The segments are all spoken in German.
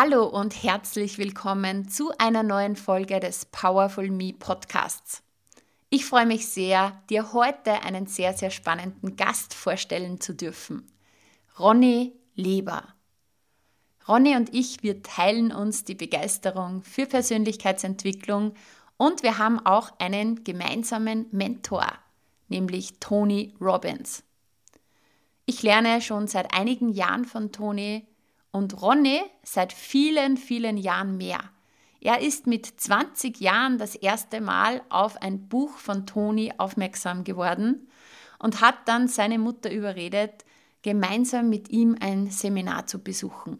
Hallo und herzlich willkommen zu einer neuen Folge des Powerful Me Podcasts. Ich freue mich sehr, dir heute einen sehr, sehr spannenden Gast vorstellen zu dürfen. Ronny Leber. Ronny und ich, wir teilen uns die Begeisterung für Persönlichkeitsentwicklung und wir haben auch einen gemeinsamen Mentor, nämlich Tony Robbins. Ich lerne schon seit einigen Jahren von Tony und Ronny seit vielen, vielen Jahren mehr. Er ist mit 20 Jahren das erste Mal auf ein Buch von Toni aufmerksam geworden und hat dann seine Mutter überredet, gemeinsam mit ihm ein Seminar zu besuchen.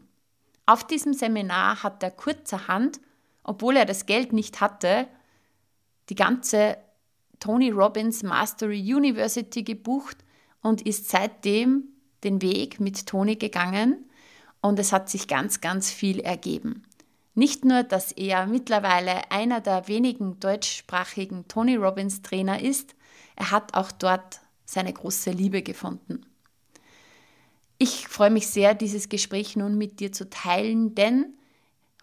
Auf diesem Seminar hat er kurzerhand, obwohl er das Geld nicht hatte, die ganze Tony Robbins Mastery University gebucht und ist seitdem den Weg mit Tony gegangen und es hat sich ganz, ganz viel ergeben. Nicht nur, dass er mittlerweile einer der wenigen deutschsprachigen Tony Robbins Trainer ist, er hat auch dort seine große Liebe gefunden. Ich freue mich sehr, dieses Gespräch nun mit dir zu teilen, denn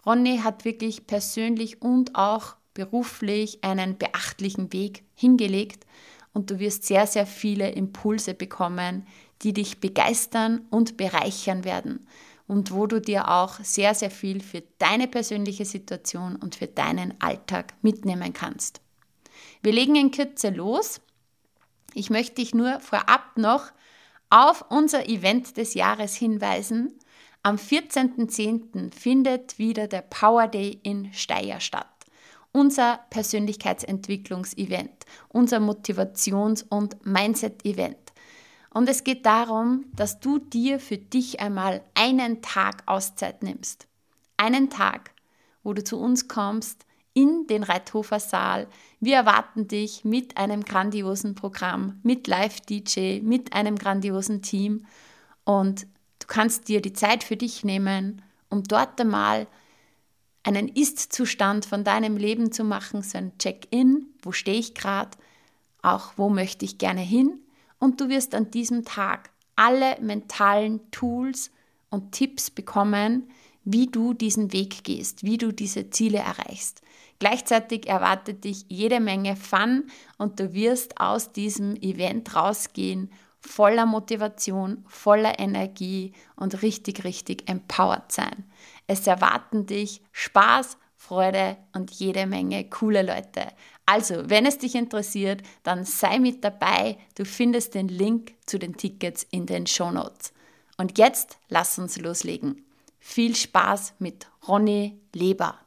Ronny hat wirklich persönlich und auch beruflich einen beachtlichen Weg hingelegt und du wirst sehr, sehr viele Impulse bekommen, die dich begeistern und bereichern werden und wo du dir auch sehr, sehr viel für deine persönliche Situation und für deinen Alltag mitnehmen kannst. Wir legen in Kürze los. Ich möchte dich nur vorab noch auf unser Event des Jahres hinweisen. Am 14.10. findet wieder der Power Day in Steyr statt. Unser Persönlichkeitsentwicklungsevent, unser Motivations- und Mindset-Event. Und es geht darum, dass du dir für dich einmal einen Tag Auszeit nimmst. Einen Tag, wo du zu uns kommst in den Reithofer Saal. Wir erwarten dich mit einem grandiosen Programm, mit Live-DJ, mit einem grandiosen Team. Und du kannst dir die Zeit für dich nehmen, um dort einmal einen Ist-Zustand von deinem Leben zu machen, so ein Check-in, wo stehe ich gerade, auch wo möchte ich gerne hin und du wirst an diesem Tag alle mentalen Tools und Tipps bekommen, wie du diesen Weg gehst, wie du diese Ziele erreichst. Gleichzeitig erwartet dich jede Menge Fun und du wirst aus diesem Event rausgehen voller Motivation, voller Energie und richtig, richtig empowered sein. Es erwarten dich Spaß, Freude und jede Menge coole Leute. Also, wenn es dich interessiert, dann sei mit dabei. Du findest den Link zu den Tickets in den Show Notes. Und jetzt lass uns loslegen. Viel Spaß mit Ronny Leber.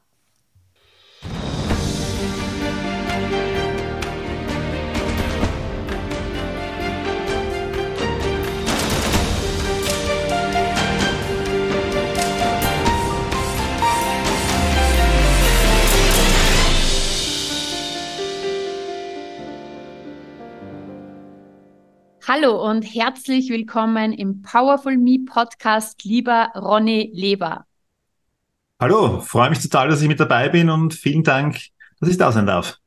Hallo und herzlich willkommen im Powerful Me Podcast, lieber Ronny Leber. Hallo, freue mich total, dass ich mit dabei bin und vielen Dank, dass ich da sein darf.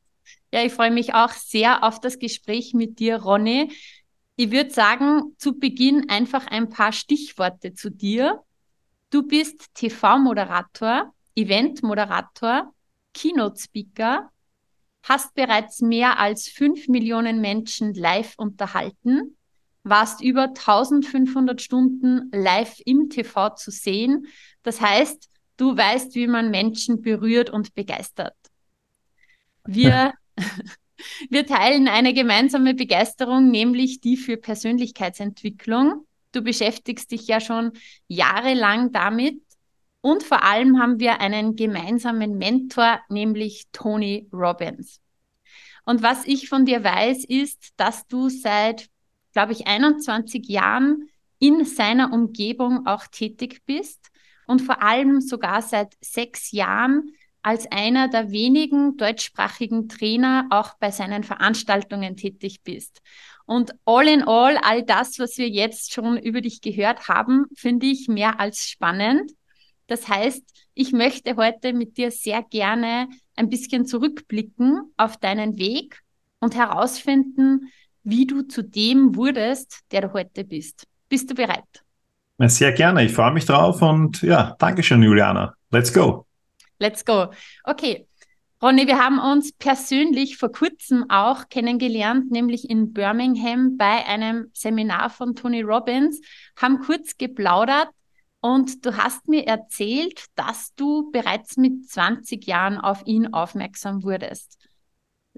Ja, ich freue mich auch sehr auf das Gespräch mit dir, Ronny. Ich würde sagen, zu Beginn einfach ein paar Stichworte zu dir. Du bist TV-Moderator, Event-Moderator, Keynote-Speaker, hast bereits mehr als fünf Millionen Menschen live unterhalten, warst über 1500 Stunden live im TV zu sehen. Das heißt, du weißt, wie man Menschen berührt und begeistert. Wir, wir teilen eine gemeinsame Begeisterung, nämlich die für Persönlichkeitsentwicklung. Du beschäftigst dich ja schon jahrelang damit und vor allem haben wir einen gemeinsamen Mentor, nämlich Tony Robbins. Und was ich von dir weiß, ist, dass du seit, glaube ich, 21 Jahren in seiner Umgebung auch tätig bist und vor allem sogar seit sechs Jahren als einer der wenigen deutschsprachigen Trainer auch bei seinen Veranstaltungen tätig bist. Und all in all, all das, was wir jetzt schon über dich gehört haben, finde ich mehr als spannend. Das heißt, ich möchte heute mit dir sehr gerne ein bisschen zurückblicken auf deinen Weg und herausfinden, wie du zu dem wurdest, der du heute bist. Bist du bereit? Sehr gerne. Ich freue mich drauf und ja, Dankeschön, Juliana. Let's go. Let's go. Okay. Ronny, wir haben uns persönlich vor kurzem auch kennengelernt, nämlich in Birmingham bei einem Seminar von Tony Robbins, haben kurz geplaudert und du hast mir erzählt, dass du bereits mit 20 Jahren auf ihn aufmerksam wurdest.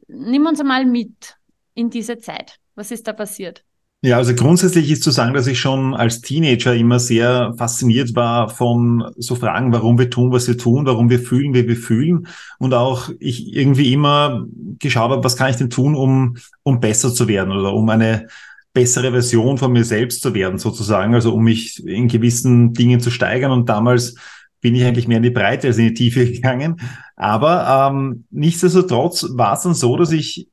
Nimm uns einmal mit in diese Zeit. Was ist da passiert? Ja, also grundsätzlich ist zu sagen, dass ich schon als Teenager immer sehr fasziniert war von so Fragen, warum wir tun, was wir tun, warum wir fühlen, wie wir fühlen. Und auch ich irgendwie immer geschaut habe, was kann ich denn tun, um, um besser zu werden oder um eine bessere Version von mir selbst zu werden, sozusagen. Also um mich in gewissen Dingen zu steigern. Und damals bin ich eigentlich mehr in die Breite als in die Tiefe gegangen. Aber ähm, nichtsdestotrotz war es dann so, dass ich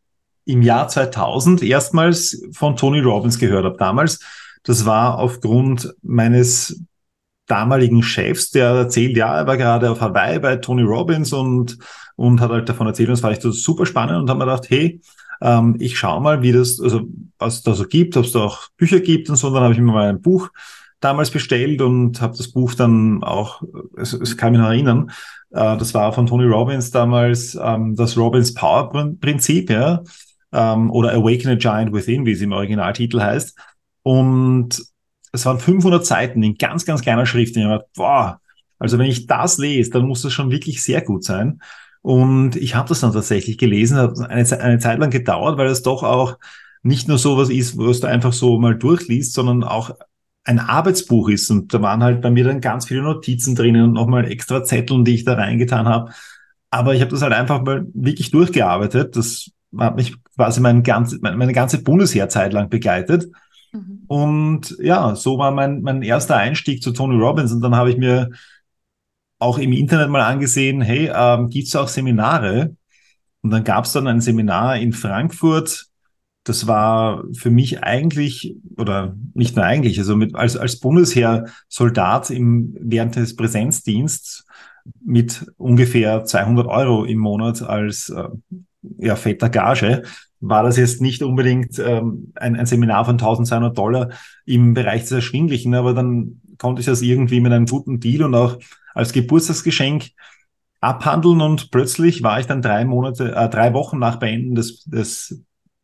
im Jahr 2000 erstmals von Tony Robbins gehört habe. Damals, das war aufgrund meines damaligen Chefs, der erzählt, ja, er war gerade auf Hawaii bei Tony Robbins und, und hat halt davon erzählt, und das war echt so super spannend und haben mir gedacht, hey, ähm, ich schaue mal, wie das, also was es da so gibt, ob es da auch Bücher gibt und so. Und dann habe ich mir mal ein Buch damals bestellt und habe das Buch dann auch, es, es kann mich noch erinnern, äh, das war von Tony Robbins damals ähm, das Robbins Power Prinzip, ja ähm, oder Awaken a Giant Within, wie es im Originaltitel heißt. Und es waren 500 Seiten in ganz, ganz kleiner Schrift. Und ich habe boah, also wenn ich das lese, dann muss das schon wirklich sehr gut sein. Und ich habe das dann tatsächlich gelesen, hat eine, eine Zeit lang gedauert, weil es doch auch nicht nur sowas ist, was du einfach so mal durchliest, sondern auch ein Arbeitsbuch ist. Und da waren halt bei mir dann ganz viele Notizen drinnen und nochmal extra Zetteln, die ich da reingetan habe. Aber ich habe das halt einfach mal wirklich durchgearbeitet. Das hat mich quasi mein ganz, meine ganze Bundesheerzeit lang begleitet. Mhm. Und ja, so war mein, mein erster Einstieg zu Tony Robbins. Und dann habe ich mir auch im Internet mal angesehen, hey, ähm, gibt es auch Seminare? Und dann gab es dann ein Seminar in Frankfurt. Das war für mich eigentlich, oder nicht nur eigentlich, also mit, als, als Bundesheer-Soldat im, während des Präsenzdiensts mit ungefähr 200 Euro im Monat als äh, ja, fetter Gage, war das jetzt nicht unbedingt ähm, ein, ein Seminar von 1200 Dollar im Bereich des Erschwinglichen, aber dann konnte ich das irgendwie mit einem guten Deal und auch als Geburtstagsgeschenk abhandeln und plötzlich war ich dann drei Monate, äh, drei Wochen nach Beenden des, des,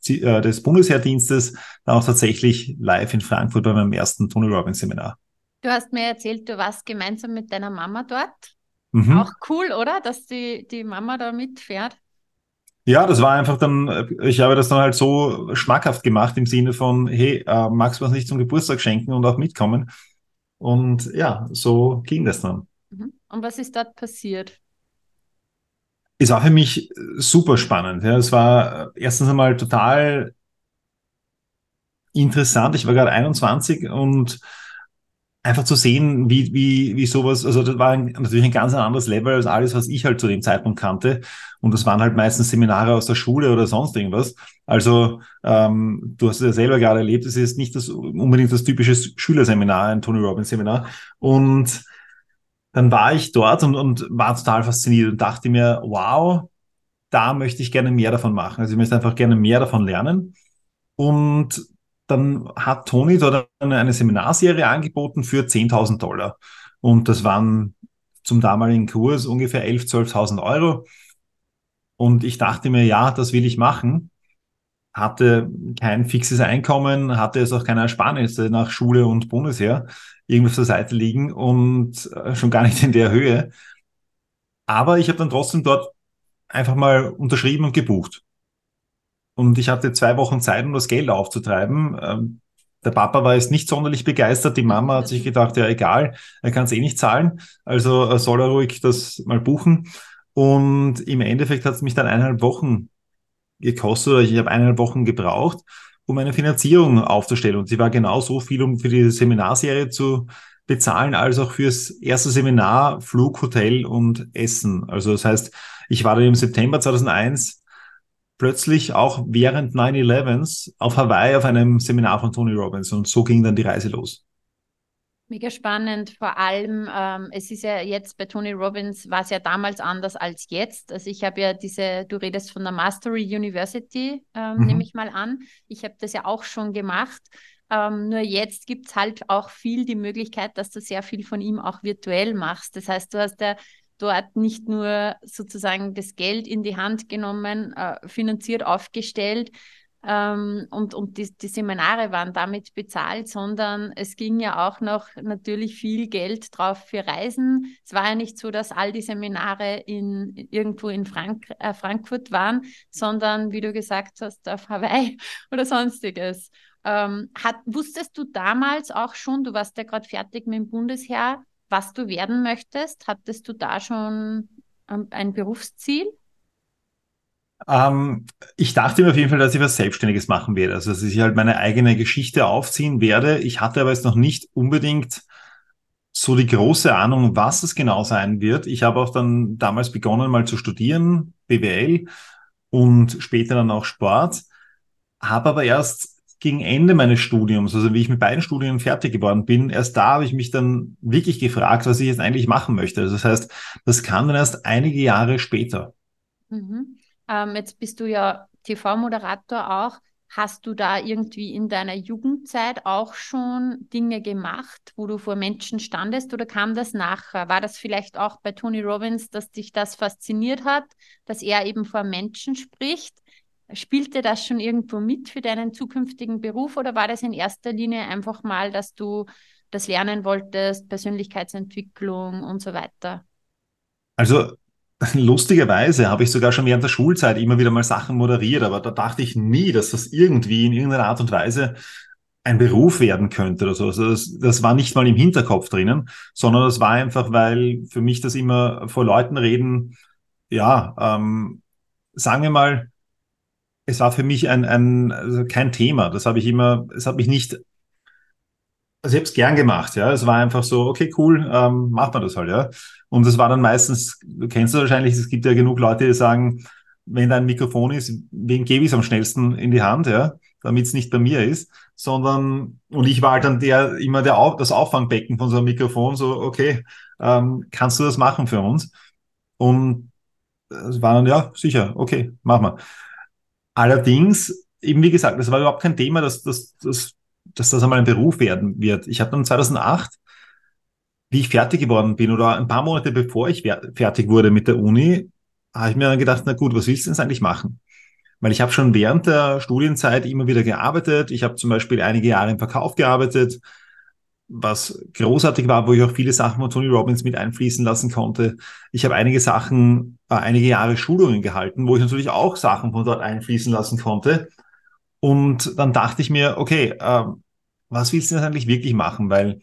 äh, des Bundesheerdienstes dann auch tatsächlich live in Frankfurt bei meinem ersten Tony Robbins Seminar. Du hast mir erzählt, du warst gemeinsam mit deiner Mama dort. Mhm. Auch cool, oder? Dass die, die Mama da mitfährt. Ja, das war einfach dann, ich habe das dann halt so schmackhaft gemacht im Sinne von, hey, äh, magst du was nicht zum Geburtstag schenken und auch mitkommen? Und ja, so ging das dann. Mhm. Und was ist dort passiert? Es war für mich super spannend. Ja. Es war äh, erstens einmal total interessant. Ich war gerade 21 und einfach zu sehen, wie, wie, wie sowas, also das war ein, natürlich ein ganz anderes Level als alles, was ich halt zu dem Zeitpunkt kannte. Und das waren halt meistens Seminare aus der Schule oder sonst irgendwas. Also ähm, du hast es ja selber gerade erlebt, es ist nicht das unbedingt das typische Schülerseminar, ein Tony Robbins Seminar. Und dann war ich dort und, und war total fasziniert und dachte mir, wow, da möchte ich gerne mehr davon machen. Also ich möchte einfach gerne mehr davon lernen. Und dann hat Tony dort eine, Seminarserie angeboten für 10.000 Dollar. Und das waren zum damaligen Kurs ungefähr 11.000, 12.000 Euro. Und ich dachte mir, ja, das will ich machen. Hatte kein fixes Einkommen, hatte es auch keine Ersparnisse nach Schule und Bundesheer irgendwo der Seite liegen und äh, schon gar nicht in der Höhe. Aber ich habe dann trotzdem dort einfach mal unterschrieben und gebucht. Und ich hatte zwei Wochen Zeit, um das Geld aufzutreiben. Ähm, der Papa war jetzt nicht sonderlich begeistert. Die Mama hat sich gedacht, ja egal, er kann es eh nicht zahlen. Also soll er ruhig das mal buchen. Und im Endeffekt hat es mich dann eineinhalb Wochen gekostet, oder ich habe eineinhalb Wochen gebraucht, um eine Finanzierung aufzustellen. Und sie war genau so viel, um für diese Seminarserie zu bezahlen als auch fürs erste Seminar, Flug, Hotel und Essen. Also das heißt, ich war dann im September 2001 plötzlich auch während 9-11s auf Hawaii auf einem Seminar von Tony Robbins und so ging dann die Reise los. Mega spannend. Vor allem, ähm, es ist ja jetzt bei Tony Robbins, war es ja damals anders als jetzt. Also ich habe ja diese, du redest von der Mastery University, ähm, mhm. nehme ich mal an. Ich habe das ja auch schon gemacht. Ähm, nur jetzt gibt es halt auch viel die Möglichkeit, dass du sehr viel von ihm auch virtuell machst. Das heißt, du hast ja dort nicht nur sozusagen das Geld in die Hand genommen, äh, finanziert aufgestellt, ähm, und, und die, die, Seminare waren damit bezahlt, sondern es ging ja auch noch natürlich viel Geld drauf für Reisen. Es war ja nicht so, dass all die Seminare in, irgendwo in Frank äh, Frankfurt waren, sondern wie du gesagt hast, auf Hawaii oder sonstiges. Ähm, hat, wusstest du damals auch schon, du warst ja gerade fertig mit dem Bundesheer, was du werden möchtest? Hattest du da schon ähm, ein Berufsziel? Ähm, ich dachte mir auf jeden Fall, dass ich was Selbstständiges machen werde. Also, dass ich halt meine eigene Geschichte aufziehen werde. Ich hatte aber jetzt noch nicht unbedingt so die große Ahnung, was es genau sein wird. Ich habe auch dann damals begonnen, mal zu studieren, BWL und später dann auch Sport, habe aber gegen Ende meines Studiums, also wie ich mit beiden Studien fertig geworden bin, erst da habe ich mich dann wirklich gefragt, was ich jetzt eigentlich machen möchte. Also das heißt, das kam dann erst einige Jahre später. Mhm. Ähm, jetzt bist du ja TV-Moderator auch. Hast du da irgendwie in deiner Jugendzeit auch schon Dinge gemacht, wo du vor Menschen standest oder kam das nachher? War das vielleicht auch bei Tony Robbins, dass dich das fasziniert hat, dass er eben vor Menschen spricht? Spielte das schon irgendwo mit für deinen zukünftigen Beruf oder war das in erster Linie einfach mal, dass du das lernen wolltest, Persönlichkeitsentwicklung und so weiter? Also Lustigerweise habe ich sogar schon während der Schulzeit immer wieder mal Sachen moderiert, aber da dachte ich nie, dass das irgendwie in irgendeiner Art und Weise ein Beruf werden könnte oder so. Also das, das war nicht mal im Hinterkopf drinnen, sondern das war einfach, weil für mich das immer vor Leuten reden, ja, ähm, sagen wir mal, es war für mich ein, ein also kein Thema. Das habe ich immer, es hat mich nicht also ich habe es gern gemacht, ja. Es war einfach so, okay, cool, ähm, macht man das halt, ja. Und es war dann meistens, du kennst du wahrscheinlich, es gibt ja genug Leute, die sagen, wenn da ein Mikrofon ist, wen gebe ich es am schnellsten in die Hand, ja, damit es nicht bei mir ist, sondern, und ich war halt dann der, immer der, das Auffangbecken von so einem Mikrofon, so, okay, ähm, kannst du das machen für uns? Und es war dann, ja, sicher, okay, machen wir. Allerdings, eben wie gesagt, das war überhaupt kein Thema, dass, dass, dass dass das einmal ein Beruf werden wird. Ich habe dann 2008, wie ich fertig geworden bin oder ein paar Monate bevor ich fertig wurde mit der Uni, habe ich mir dann gedacht, na gut, was willst du denn eigentlich machen? Weil ich habe schon während der Studienzeit immer wieder gearbeitet. Ich habe zum Beispiel einige Jahre im Verkauf gearbeitet, was großartig war, wo ich auch viele Sachen von Tony Robbins mit einfließen lassen konnte. Ich habe einige Sachen, äh, einige Jahre Schulungen gehalten, wo ich natürlich auch Sachen von dort einfließen lassen konnte. Und dann dachte ich mir, okay, äh, was willst du denn eigentlich wirklich machen? Weil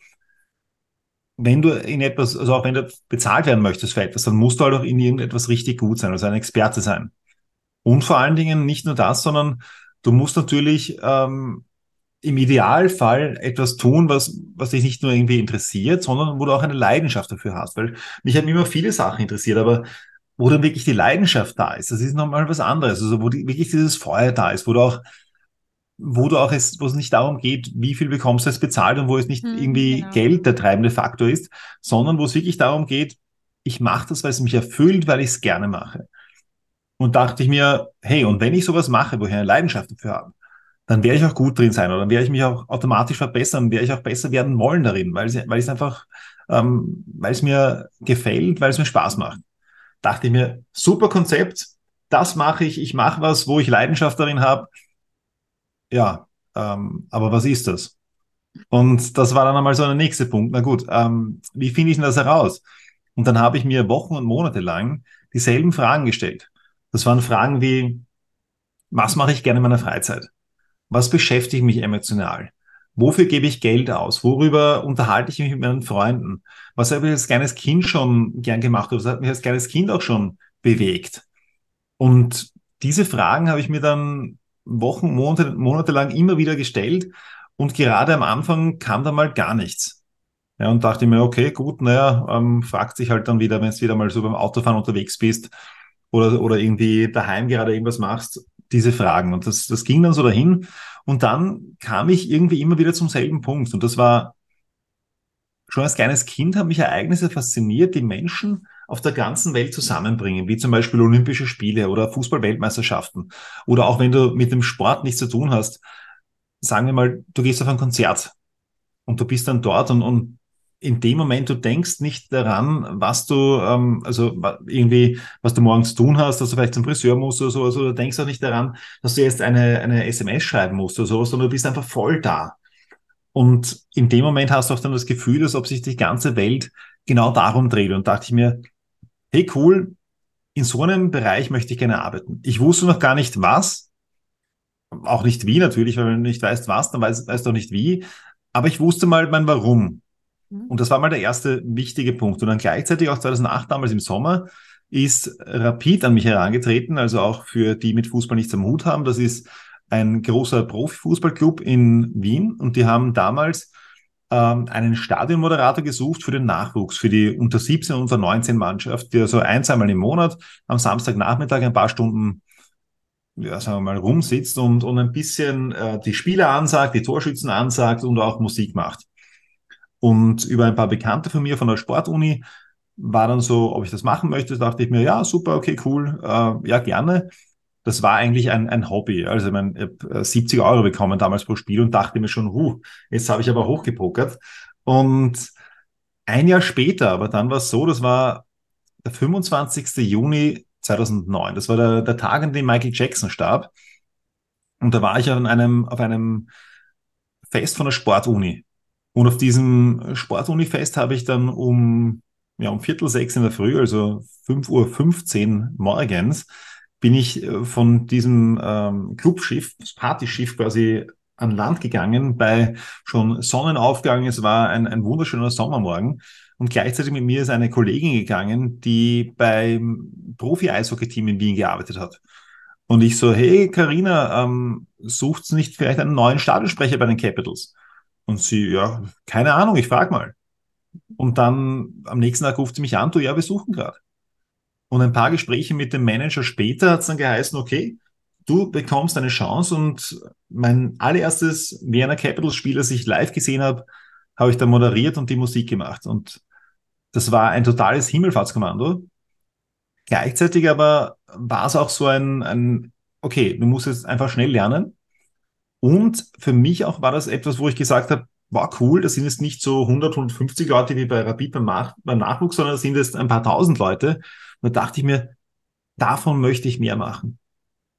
wenn du in etwas, also auch wenn du bezahlt werden möchtest für etwas, dann musst du halt auch in irgendetwas richtig gut sein, also ein Experte sein. Und vor allen Dingen nicht nur das, sondern du musst natürlich ähm, im Idealfall etwas tun, was, was dich nicht nur irgendwie interessiert, sondern wo du auch eine Leidenschaft dafür hast. Weil mich haben immer viele Sachen interessiert, aber wo dann wirklich die Leidenschaft da ist, das ist nochmal was anderes. Also wo die, wirklich dieses Feuer da ist, wo du auch wo du auch es, wo es nicht darum geht, wie viel bekommst du es bezahlt und wo es nicht hm, irgendwie genau. Geld der treibende Faktor ist, sondern wo es wirklich darum geht, ich mache das, weil es mich erfüllt, weil ich es gerne mache. Und dachte ich mir, hey, und wenn ich sowas mache, wo ich eine Leidenschaft dafür habe, dann werde ich auch gut drin sein oder dann werde ich mich auch automatisch verbessern, werde ich auch besser werden wollen darin, weil es, weil es einfach, ähm, weil es mir gefällt, weil es mir Spaß macht. Dachte ich mir, super Konzept, das mache ich, ich mache was, wo ich Leidenschaft darin habe ja, ähm, aber was ist das? Und das war dann einmal so der nächste Punkt. Na gut, ähm, wie finde ich denn das heraus? Und dann habe ich mir Wochen und Monate lang dieselben Fragen gestellt. Das waren Fragen wie, was mache ich gerne in meiner Freizeit? Was beschäftigt mich emotional? Wofür gebe ich Geld aus? Worüber unterhalte ich mich mit meinen Freunden? Was habe ich als kleines Kind schon gern gemacht? Was hat mich als kleines Kind auch schon bewegt? Und diese Fragen habe ich mir dann Wochen, Monate, Monate lang immer wieder gestellt und gerade am Anfang kam da mal gar nichts. Ja, und dachte mir, okay, gut, naja, ähm, fragt sich halt dann wieder, wenn du wieder mal so beim Autofahren unterwegs bist oder, oder irgendwie daheim gerade irgendwas machst, diese Fragen. Und das, das ging dann so dahin. Und dann kam ich irgendwie immer wieder zum selben Punkt. Und das war schon als kleines Kind haben mich Ereignisse fasziniert, die Menschen auf der ganzen Welt zusammenbringen, wie zum Beispiel Olympische Spiele oder Fußball-Weltmeisterschaften. Oder auch wenn du mit dem Sport nichts zu tun hast, sagen wir mal, du gehst auf ein Konzert und du bist dann dort und, und in dem Moment, du denkst nicht daran, was du, ähm, also irgendwie, was du morgens tun hast, dass du vielleicht zum Friseur musst oder sowas, oder du denkst auch nicht daran, dass du jetzt eine, eine SMS schreiben musst oder sowas, sondern du bist einfach voll da. Und in dem Moment hast du auch dann das Gefühl, als ob sich die ganze Welt genau darum dreht. Und dachte ich mir, hey cool, in so einem Bereich möchte ich gerne arbeiten. Ich wusste noch gar nicht was, auch nicht wie natürlich, weil wenn du nicht weißt was, dann weißt, weißt du auch nicht wie. Aber ich wusste mal mein Warum. Mhm. Und das war mal der erste wichtige Punkt. Und dann gleichzeitig auch 2008, damals im Sommer, ist Rapid an mich herangetreten, also auch für die mit Fußball nichts am Hut haben. Das ist ein großer Profifußballclub in Wien und die haben damals ähm, einen Stadionmoderator gesucht für den Nachwuchs, für die unter 17 und unter 19 Mannschaft, die also ein, zweimal im Monat am Samstagnachmittag ein paar Stunden ja, sagen wir mal, rumsitzt und, und ein bisschen äh, die Spieler ansagt, die Torschützen ansagt und auch Musik macht. Und über ein paar Bekannte von mir von der Sportuni war dann so, ob ich das machen möchte, dachte ich mir, ja, super, okay, cool, äh, ja, gerne. Das war eigentlich ein, ein Hobby. Also ich, mein, ich habe 70 Euro bekommen damals pro Spiel und dachte mir schon, huh, jetzt habe ich aber hochgepokert. Und ein Jahr später, aber dann war es so, das war der 25. Juni 2009. Das war der, der Tag, an dem Michael Jackson starb. Und da war ich an einem, auf einem Fest von der Sportuni. Und auf diesem Sportuni-Fest habe ich dann um, ja, um Viertel sechs in der Früh, also 5.15 Uhr morgens, bin ich äh, von diesem ähm, Clubschiff, das Partyschiff quasi an Land gegangen bei schon Sonnenaufgang. Es war ein, ein wunderschöner Sommermorgen. Und gleichzeitig mit mir ist eine Kollegin gegangen, die beim Profi-Eishockey-Team in Wien gearbeitet hat. Und ich so, hey Karina, ähm, sucht nicht vielleicht einen neuen Stadionsprecher bei den Capitals? Und sie, ja, keine Ahnung, ich frage mal. Und dann am nächsten Tag ruft sie mich an, du, ja, wir suchen gerade. Und ein paar Gespräche mit dem Manager später hat es dann geheißen, okay, du bekommst eine Chance und mein allererstes Vienna Capitals Spiel, das ich live gesehen habe, habe ich da moderiert und die Musik gemacht. Und das war ein totales Himmelfahrtskommando. Gleichzeitig aber war es auch so ein, ein, okay, du musst jetzt einfach schnell lernen. Und für mich auch war das etwas, wo ich gesagt habe, war cool, das sind jetzt nicht so 100, 150 Leute wie bei Rapid beim, Nach beim Nachwuchs, sondern das sind jetzt ein paar tausend Leute. Und da dachte ich mir, davon möchte ich mehr machen.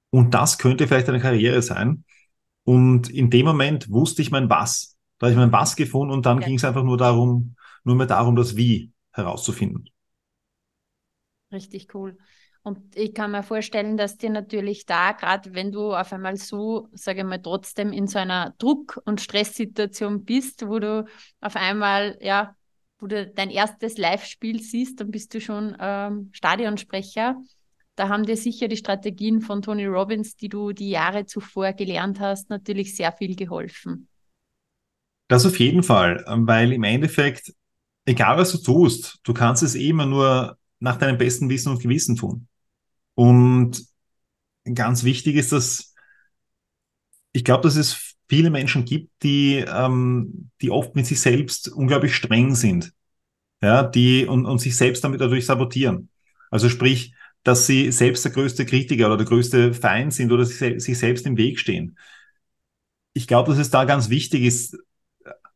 Und das könnte vielleicht eine Karriere sein. Und in dem Moment wusste ich mein Was. Da habe ich mein Was gefunden und dann ja. ging es einfach nur darum, nur mehr darum, das Wie herauszufinden. Richtig cool. Und ich kann mir vorstellen, dass dir natürlich da, gerade wenn du auf einmal so, sage ich mal, trotzdem in so einer Druck- und Stresssituation bist, wo du auf einmal, ja, wo du dein erstes Live-Spiel siehst, dann bist du schon ähm, Stadionsprecher. Da haben dir sicher die Strategien von Tony Robbins, die du die Jahre zuvor gelernt hast, natürlich sehr viel geholfen. Das auf jeden Fall, weil im Endeffekt egal was du tust, du kannst es eh immer nur nach deinem besten Wissen und Gewissen tun. Und ganz wichtig ist, dass ich glaube, dass es viele Menschen gibt, die, ähm, die oft mit sich selbst unglaublich streng sind. Ja, die und, und sich selbst damit dadurch sabotieren. Also sprich, dass sie selbst der größte Kritiker oder der größte Feind sind oder sich, sich selbst im Weg stehen. Ich glaube, dass es da ganz wichtig ist,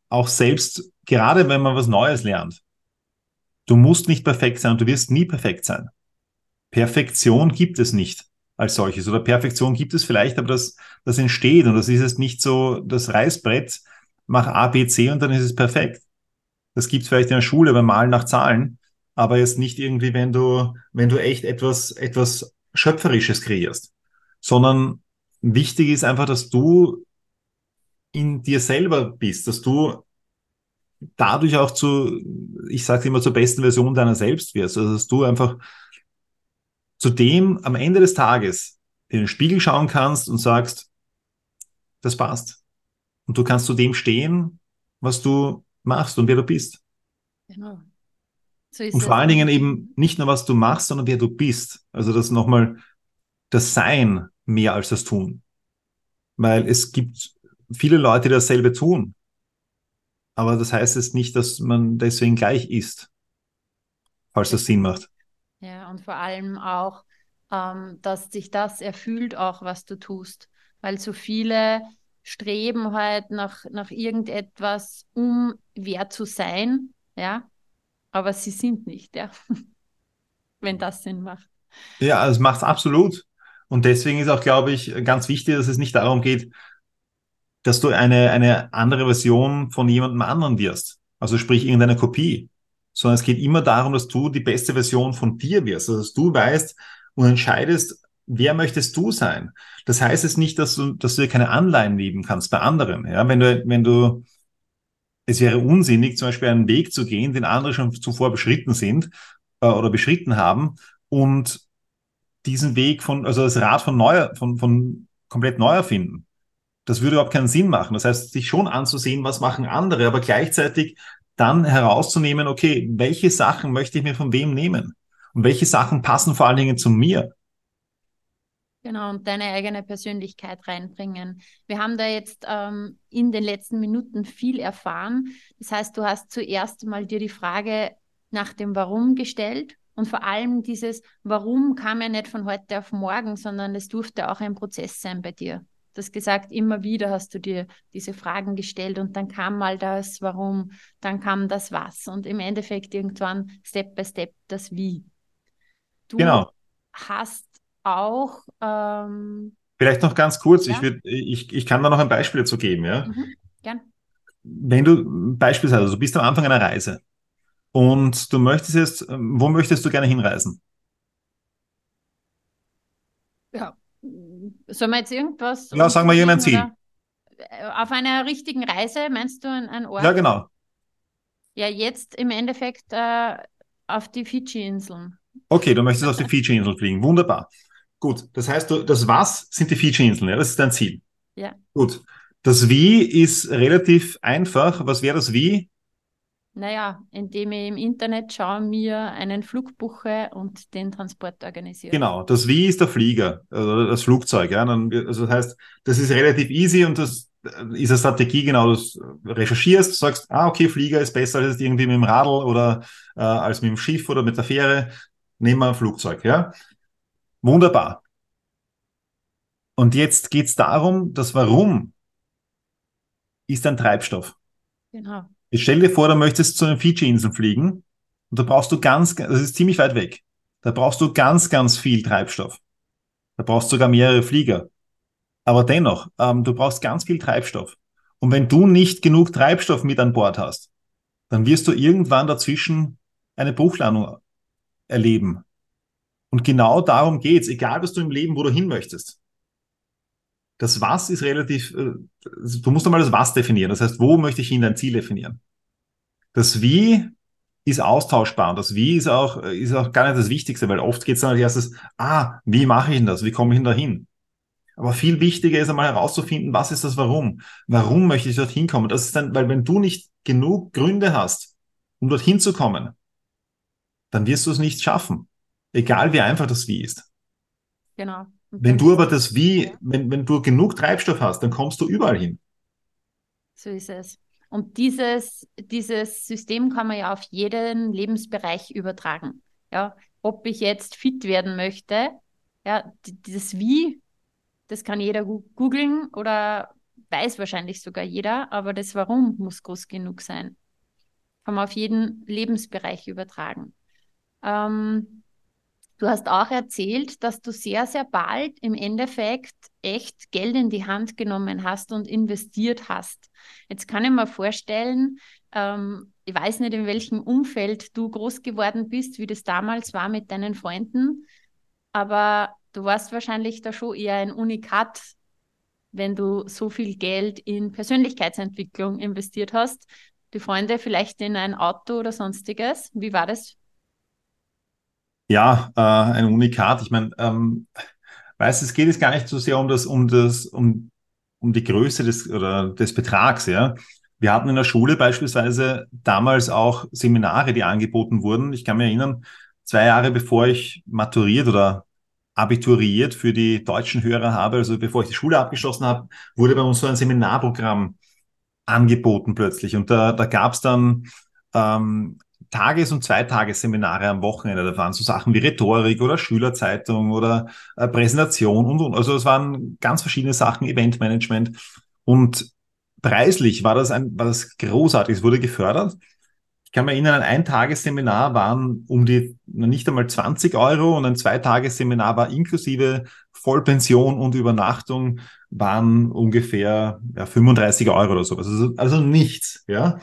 auch selbst, gerade wenn man was Neues lernt, du musst nicht perfekt sein und du wirst nie perfekt sein. Perfektion gibt es nicht als solches. Oder Perfektion gibt es vielleicht, aber das, das entsteht und das ist jetzt nicht so das Reißbrett, mach A, B, C und dann ist es perfekt. Das gibt es vielleicht in der Schule beim Malen nach Zahlen, aber jetzt nicht irgendwie, wenn du, wenn du echt etwas, etwas Schöpferisches kreierst, sondern wichtig ist einfach, dass du in dir selber bist, dass du dadurch auch zu, ich sage immer, zur besten Version deiner selbst wirst. Also dass du einfach zu dem am Ende des Tages in den Spiegel schauen kannst und sagst, das passt. Und du kannst zu dem stehen, was du machst und wer du bist. Genau. So und vor allen Dingen eben nicht nur, was du machst, sondern wer du bist. Also das nochmal das Sein mehr als das Tun. Weil es gibt viele Leute, die dasselbe tun. Aber das heißt jetzt nicht, dass man deswegen gleich ist, falls das Sinn macht. Und vor allem auch, ähm, dass sich das erfüllt, auch was du tust. Weil so viele streben halt nach, nach irgendetwas, um wer zu sein, ja, aber sie sind nicht, ja, wenn das Sinn macht. Ja, es macht absolut. Und deswegen ist auch, glaube ich, ganz wichtig, dass es nicht darum geht, dass du eine, eine andere Version von jemandem anderen wirst. Also sprich irgendeine Kopie. Sondern es geht immer darum, dass du die beste Version von dir wirst. Also dass du weißt und entscheidest, wer möchtest du sein? Das heißt es nicht, dass du, dass du dir keine Anleihen nehmen kannst bei anderen. Ja, wenn du, wenn du, es wäre unsinnig, zum Beispiel einen Weg zu gehen, den andere schon zuvor beschritten sind äh, oder beschritten haben und diesen Weg von, also das Rad von neu, von, von komplett neu erfinden. Das würde überhaupt keinen Sinn machen. Das heißt, sich schon anzusehen, was machen andere, aber gleichzeitig dann herauszunehmen, okay, welche Sachen möchte ich mir von wem nehmen? Und welche Sachen passen vor allen Dingen zu mir? Genau, und deine eigene Persönlichkeit reinbringen. Wir haben da jetzt ähm, in den letzten Minuten viel erfahren. Das heißt, du hast zuerst mal dir die Frage nach dem Warum gestellt und vor allem dieses Warum kam ja nicht von heute auf morgen, sondern es durfte auch ein Prozess sein bei dir. Du hast gesagt, immer wieder hast du dir diese Fragen gestellt und dann kam mal das Warum, dann kam das Was und im Endeffekt irgendwann Step by Step das Wie. Du genau. hast auch. Ähm, Vielleicht noch ganz kurz, ja? ich, würd, ich, ich kann da noch ein Beispiel dazu geben. Ja? Mhm, gern. Wenn du beispielsweise, also du bist am Anfang einer Reise und du möchtest jetzt, wo möchtest du gerne hinreisen? Ja, soll man jetzt irgendwas? Ja, sagen wir irgendein Ziel. Äh, auf einer richtigen Reise meinst du einen Ort? Ja, genau. Ja, jetzt im Endeffekt äh, auf die Fidschi-Inseln. Okay, du möchtest auf die Fidschi-Inseln fliegen. Wunderbar. Gut, das heißt, du, das Was sind die Fidschi-Inseln, ja? Das ist dein Ziel. Ja. Gut. Das Wie ist relativ einfach. Was wäre das Wie? Naja, indem ich im Internet schaue, mir einen Flug buche und den Transport organisiere. Genau, das Wie ist der Flieger, also das Flugzeug. Ja? Also das heißt, das ist relativ easy und das ist eine Strategie, genau, du recherchierst, sagst, ah, okay, Flieger ist besser als irgendwie mit dem Radl oder äh, als mit dem Schiff oder mit der Fähre nehmen wir ein Flugzeug, ja. Wunderbar. Und jetzt geht es darum, das Warum ist ein Treibstoff. Genau. Ich stell dir vor, du möchtest zu den Fidschi-Inseln fliegen und da brauchst du ganz, das ist ziemlich weit weg. Da brauchst du ganz, ganz viel Treibstoff. Da brauchst du sogar mehrere Flieger. Aber dennoch, ähm, du brauchst ganz viel Treibstoff. Und wenn du nicht genug Treibstoff mit an Bord hast, dann wirst du irgendwann dazwischen eine Bruchlandung erleben. Und genau darum geht's, egal was du im Leben, wo du hin möchtest. Das Was ist relativ, äh, du musst einmal das Was definieren. Das heißt, wo möchte ich hin, dein Ziel definieren. Das Wie ist austauschbar und das Wie ist auch, ist auch gar nicht das Wichtigste, weil oft geht's dann als erstes, ah, wie mache ich denn das? Wie komme ich denn dahin? Aber viel wichtiger ist einmal herauszufinden, was ist das Warum? Warum möchte ich dorthin kommen? Das ist dann, weil wenn du nicht genug Gründe hast, um dorthin zu kommen, dann wirst du es nicht schaffen. Egal wie einfach das Wie ist. Genau. Wenn du aber das Wie, ja. wenn, wenn du genug Treibstoff hast, dann kommst du überall hin. So ist es. Und dieses, dieses System kann man ja auf jeden Lebensbereich übertragen. Ja, ob ich jetzt fit werden möchte, ja, das Wie, das kann jeder googeln oder weiß wahrscheinlich sogar jeder, aber das Warum muss groß genug sein. Kann man auf jeden Lebensbereich übertragen. Ähm, du hast auch erzählt, dass du sehr, sehr bald im Endeffekt echt Geld in die Hand genommen hast und investiert hast. Jetzt kann ich mir vorstellen, ähm, ich weiß nicht, in welchem Umfeld du groß geworden bist, wie das damals war mit deinen Freunden, aber du warst wahrscheinlich da schon eher ein Unikat, wenn du so viel Geld in Persönlichkeitsentwicklung investiert hast. Die Freunde vielleicht in ein Auto oder sonstiges. Wie war das ja, äh, ein Unikat. Ich meine, ähm, weißt, es geht jetzt gar nicht so sehr um das, um das, um, um die Größe des oder des Betrags, ja. Wir hatten in der Schule beispielsweise damals auch Seminare, die angeboten wurden. Ich kann mich erinnern, zwei Jahre bevor ich maturiert oder abituriert für die deutschen Hörer habe, also bevor ich die Schule abgeschlossen habe, wurde bei uns so ein Seminarprogramm angeboten plötzlich. Und da, da gab es dann ähm, Tages- und Zweitagesseminare am Wochenende. Da waren so Sachen wie Rhetorik oder Schülerzeitung oder äh, Präsentation und, und. Also es waren ganz verschiedene Sachen, Eventmanagement. Und preislich war das ein, war das großartig. Es wurde gefördert. Ich kann mir erinnern, ein Eintagesseminar waren um die nicht einmal 20 Euro und ein Zweitagesseminar war inklusive Vollpension und Übernachtung waren ungefähr ja, 35 Euro oder sowas. Also, also nichts, ja.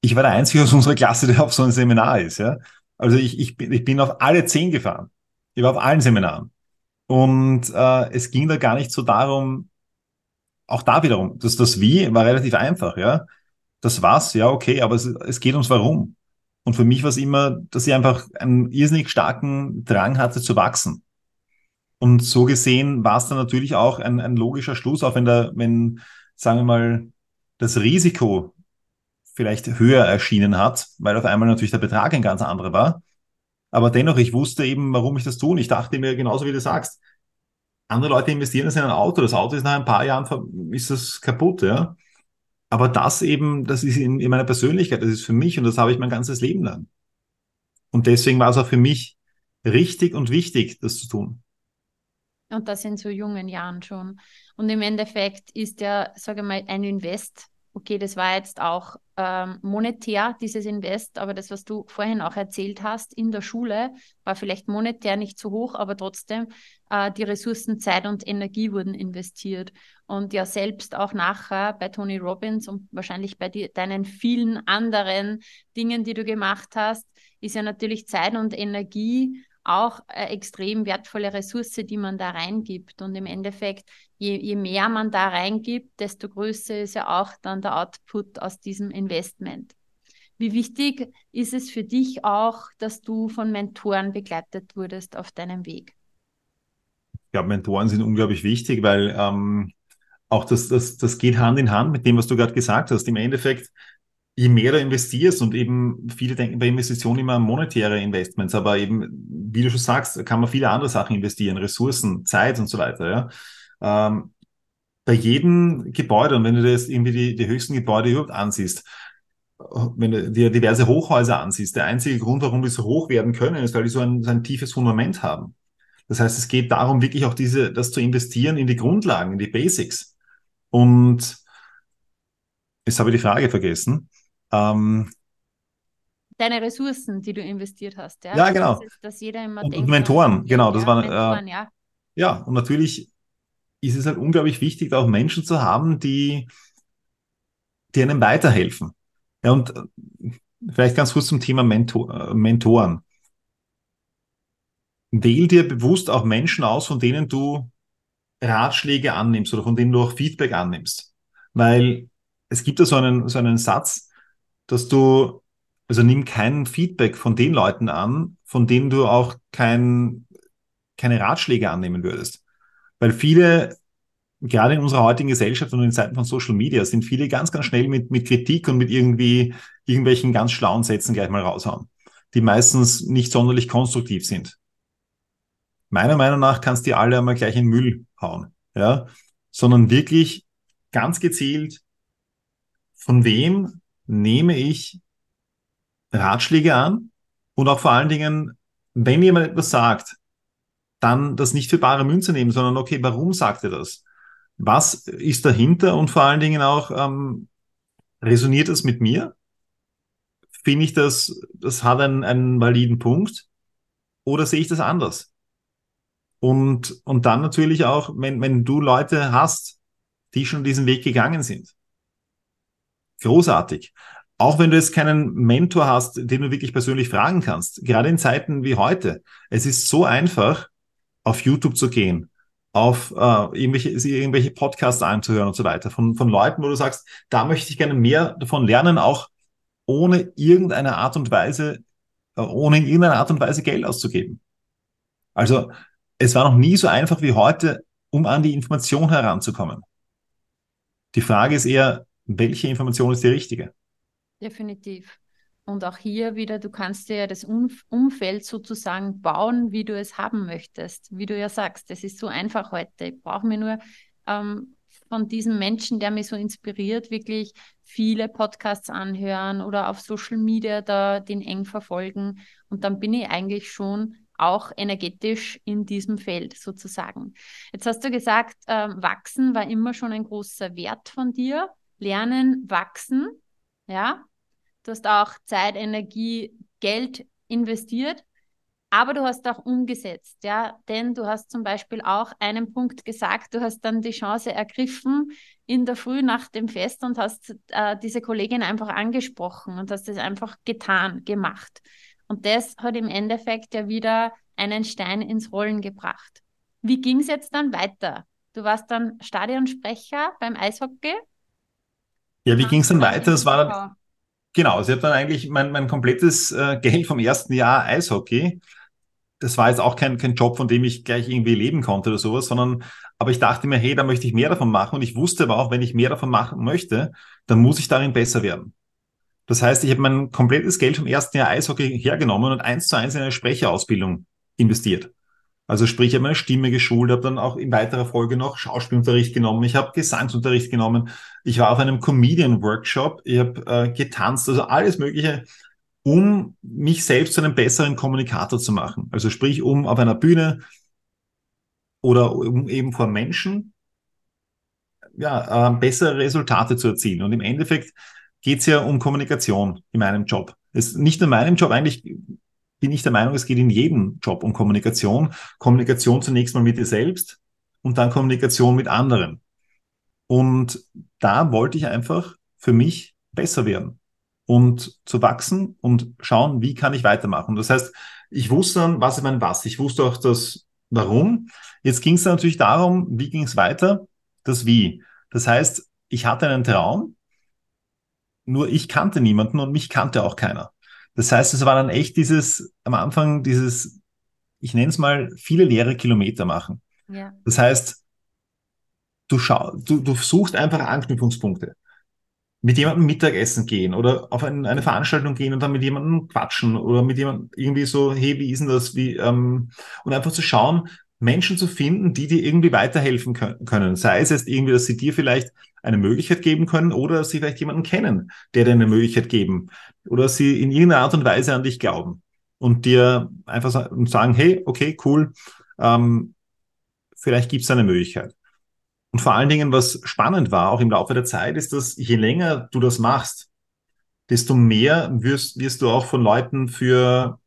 Ich war der Einzige aus unserer Klasse, der auf so ein Seminar ist, ja. Also ich, ich, bin, ich bin auf alle zehn gefahren. Ich war auf allen Seminaren. Und äh, es ging da gar nicht so darum, auch da wiederum, dass das Wie war relativ einfach, ja das war's, ja, okay, aber es, es geht ums Warum. Und für mich war es immer, dass ich einfach einen irrsinnig starken Drang hatte zu wachsen. Und so gesehen war es dann natürlich auch ein, ein logischer Schluss, auch wenn der, wenn, sagen wir mal, das Risiko vielleicht höher erschienen hat, weil auf einmal natürlich der Betrag ein ganz anderer war. Aber dennoch, ich wusste eben, warum ich das tue. Und ich dachte mir, genauso wie du sagst, andere Leute investieren in ein Auto. Das Auto ist nach ein paar Jahren, ist das kaputt, ja. Aber das eben, das ist in, in meiner Persönlichkeit, das ist für mich und das habe ich mein ganzes Leben lang. Und deswegen war es auch für mich richtig und wichtig, das zu tun. Und das in so jungen Jahren schon. Und im Endeffekt ist ja, sage ich mal, ein Invest okay, das war jetzt auch ähm, monetär, dieses Invest, aber das, was du vorhin auch erzählt hast in der Schule, war vielleicht monetär nicht so hoch, aber trotzdem, äh, die Ressourcen Zeit und Energie wurden investiert. Und ja, selbst auch nachher bei Tony Robbins und wahrscheinlich bei die, deinen vielen anderen Dingen, die du gemacht hast, ist ja natürlich Zeit und Energie auch eine extrem wertvolle Ressource, die man da reingibt. Und im Endeffekt, je, je mehr man da reingibt, desto größer ist ja auch dann der Output aus diesem Investment. Wie wichtig ist es für dich auch, dass du von Mentoren begleitet wurdest auf deinem Weg? Ich glaube, Mentoren sind unglaublich wichtig, weil ähm, auch das, das, das geht Hand in Hand mit dem, was du gerade gesagt hast. Im Endeffekt je mehr du investierst und eben viele denken bei Investitionen immer an monetäre Investments, aber eben, wie du schon sagst, kann man viele andere Sachen investieren, Ressourcen, Zeit und so weiter. Ja. Ähm, bei jedem Gebäude, und wenn du das irgendwie die, die höchsten Gebäude überhaupt ansiehst, wenn du dir diverse Hochhäuser ansiehst, der einzige Grund, warum die so hoch werden können, ist, weil die so ein, so ein tiefes Fundament haben. Das heißt, es geht darum, wirklich auch diese, das zu investieren in die Grundlagen, in die Basics. Und jetzt habe ich die Frage vergessen. Ähm, Deine Ressourcen, die du investiert hast. Ja, ja genau. Ist, dass jeder immer und, denkt, und Mentoren, genau. Das ja, waren, Mentoren, äh, ja. ja, und natürlich ist es halt unglaublich wichtig, auch Menschen zu haben, die, die einem weiterhelfen. Ja, und äh, vielleicht ganz kurz zum Thema Mentor, äh, Mentoren. Wähl dir bewusst auch Menschen aus, von denen du Ratschläge annimmst oder von denen du auch Feedback annimmst. Weil es gibt da so einen, so einen Satz, dass du, also nimm kein Feedback von den Leuten an, von denen du auch kein, keine Ratschläge annehmen würdest. Weil viele, gerade in unserer heutigen Gesellschaft und in Zeiten von Social Media, sind viele ganz, ganz schnell mit, mit Kritik und mit irgendwie irgendwelchen ganz schlauen Sätzen gleich mal raushauen, die meistens nicht sonderlich konstruktiv sind. Meiner Meinung nach kannst du die alle einmal gleich in den Müll hauen, ja, sondern wirklich ganz gezielt, von wem nehme ich Ratschläge an und auch vor allen Dingen, wenn jemand etwas sagt, dann das nicht für bare Münze nehmen, sondern okay, warum sagt er das? Was ist dahinter und vor allen Dingen auch, ähm, resoniert das mit mir? Finde ich das, das hat einen, einen validen Punkt oder sehe ich das anders? Und, und dann natürlich auch, wenn, wenn du Leute hast, die schon diesen Weg gegangen sind, großartig. Auch wenn du jetzt keinen Mentor hast, den du wirklich persönlich fragen kannst, gerade in Zeiten wie heute, es ist so einfach, auf YouTube zu gehen, auf äh, irgendwelche, irgendwelche Podcasts anzuhören und so weiter, von, von Leuten, wo du sagst, da möchte ich gerne mehr davon lernen, auch ohne irgendeine Art und Weise, äh, ohne in irgendeiner Art und Weise Geld auszugeben. Also es war noch nie so einfach wie heute, um an die Information heranzukommen. Die Frage ist eher, welche Information ist die richtige. Definitiv. Und auch hier wieder, du kannst dir ja das Umfeld sozusagen bauen, wie du es haben möchtest. Wie du ja sagst, das ist so einfach heute. Ich brauche mir nur ähm, von diesem Menschen, der mich so inspiriert, wirklich viele Podcasts anhören oder auf Social Media da den eng verfolgen. Und dann bin ich eigentlich schon auch energetisch in diesem Feld sozusagen. Jetzt hast du gesagt, äh, wachsen war immer schon ein großer Wert von dir. Lernen, wachsen, ja. Du hast auch Zeit, Energie, Geld investiert, aber du hast auch umgesetzt, ja. Denn du hast zum Beispiel auch einen Punkt gesagt, du hast dann die Chance ergriffen in der Früh nach dem Fest und hast äh, diese Kollegin einfach angesprochen und hast es einfach getan, gemacht. Und das hat im Endeffekt ja wieder einen Stein ins Rollen gebracht. Wie ging es jetzt dann weiter? Du warst dann Stadionsprecher beim Eishockey. Ja, wie ging es dann weiter? Es war dann, genau, ich habe dann eigentlich mein, mein komplettes äh, Geld vom ersten Jahr Eishockey. Das war jetzt auch kein, kein Job, von dem ich gleich irgendwie leben konnte oder sowas, sondern, aber ich dachte mir, hey, da möchte ich mehr davon machen. Und ich wusste aber auch, wenn ich mehr davon machen möchte, dann muss ich darin besser werden. Das heißt, ich habe mein komplettes Geld vom ersten Jahr Eishockey hergenommen und eins zu eins in eine Sprecherausbildung investiert. Also sprich, ich habe meine Stimme geschult, habe dann auch in weiterer Folge noch Schauspielunterricht genommen, ich habe Gesangsunterricht genommen, ich war auf einem Comedian-Workshop, ich habe äh, getanzt, also alles Mögliche, um mich selbst zu einem besseren Kommunikator zu machen. Also sprich, um auf einer Bühne oder um eben vor Menschen ja, äh, bessere Resultate zu erzielen. Und im Endeffekt geht es ja um Kommunikation in meinem Job. Es, nicht nur in meinem Job, eigentlich bin ich der Meinung, es geht in jedem Job um Kommunikation. Kommunikation zunächst mal mit dir selbst und dann Kommunikation mit anderen. Und da wollte ich einfach für mich besser werden und zu wachsen und schauen, wie kann ich weitermachen. Das heißt, ich wusste dann, was ist mein Was. Ich wusste auch das Warum. Jetzt ging es natürlich darum, wie ging es weiter? Das Wie. Das heißt, ich hatte einen Traum, nur ich kannte niemanden und mich kannte auch keiner. Das heißt, es war dann echt dieses, am Anfang dieses, ich nenne es mal, viele leere Kilometer machen. Ja. Das heißt, du, schau, du, du suchst einfach Anknüpfungspunkte. Mit jemandem Mittagessen gehen oder auf ein, eine Veranstaltung gehen und dann mit jemandem quatschen oder mit jemandem irgendwie so, hey, wie ist denn das? Wie, ähm, und einfach zu schauen, Menschen zu finden, die dir irgendwie weiterhelfen können. Sei es jetzt irgendwie, dass sie dir vielleicht eine Möglichkeit geben können oder dass sie vielleicht jemanden kennen, der dir eine Möglichkeit geben oder dass sie in irgendeiner Art und Weise an dich glauben und dir einfach sagen, hey, okay, cool, ähm, vielleicht gibt es eine Möglichkeit. Und vor allen Dingen, was spannend war, auch im Laufe der Zeit, ist, dass je länger du das machst, desto mehr wirst, wirst du auch von Leuten für,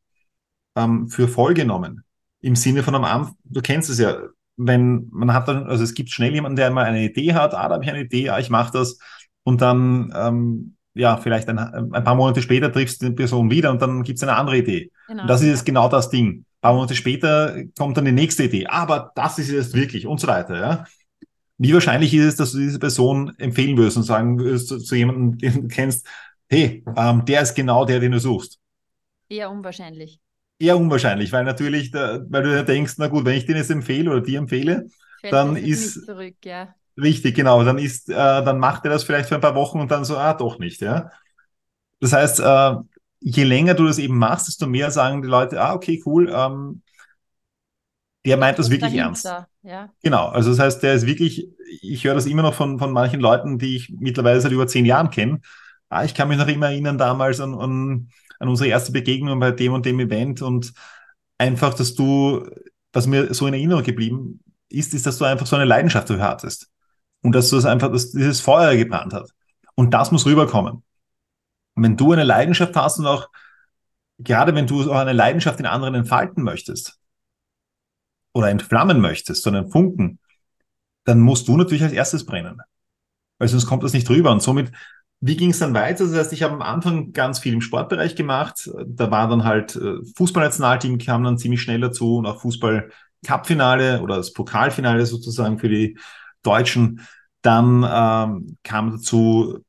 ähm, für voll genommen. Im Sinne von am Anfang, du kennst es ja, wenn man hat dann, also es gibt schnell jemanden, der mal eine Idee hat, ah, da habe ich eine Idee, ah, ich mache das. Und dann, ähm, ja, vielleicht ein, ein paar Monate später triffst du die Person wieder und dann gibt es eine andere Idee. Genau. Und das ist jetzt genau das Ding. Ein paar Monate später kommt dann die nächste Idee. Aber das ist es wirklich und so weiter. Ja? Wie wahrscheinlich ist es, dass du diese Person empfehlen würdest und sagen würdest zu, zu jemandem, den du kennst, hey, ähm, der ist genau der, den du suchst? Eher unwahrscheinlich eher unwahrscheinlich, weil natürlich, da, weil du ja denkst, na gut, wenn ich den jetzt empfehle oder dir empfehle, Fällt dann ist zurück, ja. richtig, genau, dann ist, äh, dann macht er das vielleicht für ein paar Wochen und dann so, ah, doch nicht, ja. Das heißt, äh, je länger du das eben machst, desto mehr sagen die Leute, ah, okay, cool, ähm, der meint das wirklich ernst. Ja. Genau, also das heißt, der ist wirklich, ich höre das immer noch von, von manchen Leuten, die ich mittlerweile seit über zehn Jahren kenne. Ah, ich kann mich noch immer erinnern damals an, an an unsere erste Begegnung bei dem und dem Event und einfach, dass du, was mir so in Erinnerung geblieben ist, ist, dass du einfach so eine Leidenschaft dafür hattest und dass du es einfach, dass dieses Feuer gebrannt hat. Und das muss rüberkommen. Wenn du eine Leidenschaft hast und auch, gerade wenn du auch eine Leidenschaft in anderen entfalten möchtest oder entflammen möchtest, so einen Funken, dann musst du natürlich als erstes brennen. Weil sonst kommt das nicht rüber. Und somit wie ging es dann weiter? Das heißt, ich habe am Anfang ganz viel im Sportbereich gemacht. Da war dann halt äh, Fußballnationalteam kam dann ziemlich schnell dazu und auch Fußball-Cup-Finale oder das Pokalfinale sozusagen für die Deutschen. Dann ähm, kam dazu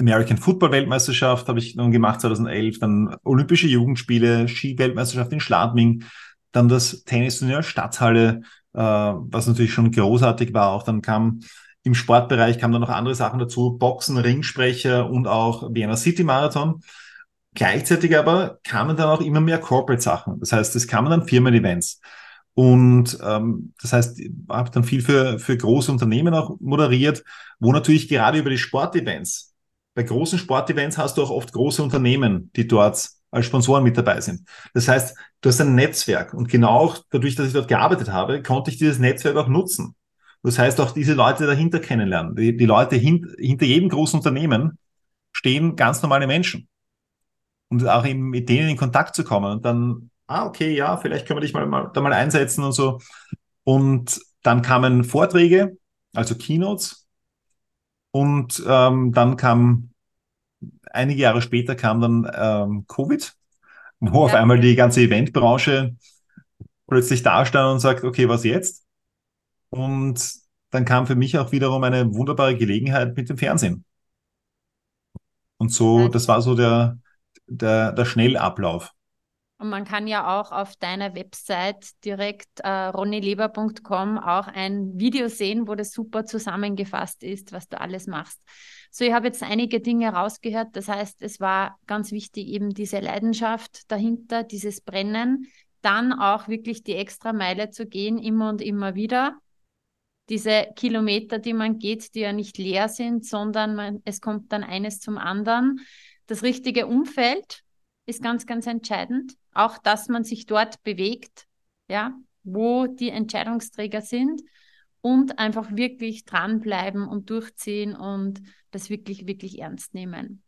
American Football Weltmeisterschaft habe ich dann gemacht 2011, dann Olympische Jugendspiele, Ski-Weltmeisterschaft in Schladming, dann das Tennisturnier Stadthalle, äh, was natürlich schon großartig war. Auch dann kam Im Sportbereich kamen dann noch andere Sachen dazu, Boxen, Ringsprecher und auch Vienna City Marathon. Gleichzeitig aber kamen dann auch immer mehr Corporate-Sachen. Das heißt, es kamen dann Firmen-Events. Und ähm, das heißt, ich habe dann viel für, für große Unternehmen auch moderiert, wo natürlich gerade über die Sportevents, bei großen Sportevents hast du auch oft große Unternehmen, die dort als Sponsoren mit dabei sind. Das heißt, du hast ein Netzwerk und genau auch dadurch, dass ich dort gearbeitet habe, konnte ich dieses Netzwerk auch nutzen. Das heißt, auch diese Leute dahinter kennenlernen. Die, die Leute hint, hinter jedem großen Unternehmen stehen ganz normale Menschen. Und auch eben mit denen in Kontakt zu kommen und dann ah, okay, ja, vielleicht können wir dich mal, mal da mal einsetzen und so. Und dann kamen Vorträge, also Keynotes. Und ähm, dann kam, einige Jahre später kam dann ähm, Covid, wo ja. auf einmal die ganze Eventbranche plötzlich da stand und sagt, okay, was jetzt? Und dann kam für mich auch wiederum eine wunderbare Gelegenheit mit dem Fernsehen. Und so, das war so der, der, der Schnellablauf. Und man kann ja auch auf deiner Website direkt äh, ronnyleber.com auch ein Video sehen, wo das super zusammengefasst ist, was du alles machst. So, ich habe jetzt einige Dinge rausgehört. Das heißt, es war ganz wichtig, eben diese Leidenschaft dahinter, dieses Brennen, dann auch wirklich die extra Meile zu gehen, immer und immer wieder. Diese Kilometer, die man geht, die ja nicht leer sind, sondern man, es kommt dann eines zum anderen. Das richtige Umfeld ist ganz, ganz entscheidend auch, dass man sich dort bewegt, ja, wo die Entscheidungsträger sind und einfach wirklich dranbleiben und durchziehen und das wirklich, wirklich ernst nehmen.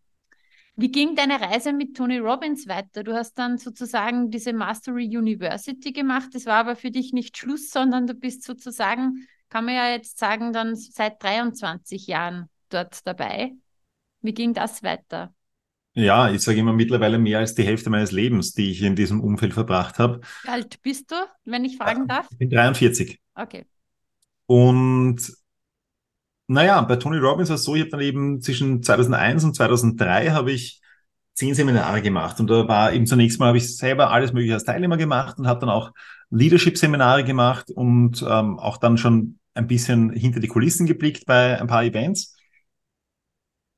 Wie ging deine Reise mit Tony Robbins weiter? Du hast dann sozusagen diese Mastery University gemacht. Das war aber für dich nicht Schluss, sondern du bist sozusagen, kann man ja jetzt sagen, dann seit 23 Jahren dort dabei. Wie ging das weiter? Ja, ich sage immer mittlerweile mehr als die Hälfte meines Lebens, die ich in diesem Umfeld verbracht habe. Wie alt bist du, wenn ich fragen darf? Ich bin 43. Okay. Und naja, bei Tony Robbins war es so, ich habe dann eben zwischen 2001 und 2003 habe ich zehn Seminare gemacht. Und da war eben zunächst mal, habe ich selber alles mögliche als Teilnehmer gemacht und habe dann auch Leadership-Seminare gemacht und ähm, auch dann schon ein bisschen hinter die Kulissen geblickt bei ein paar Events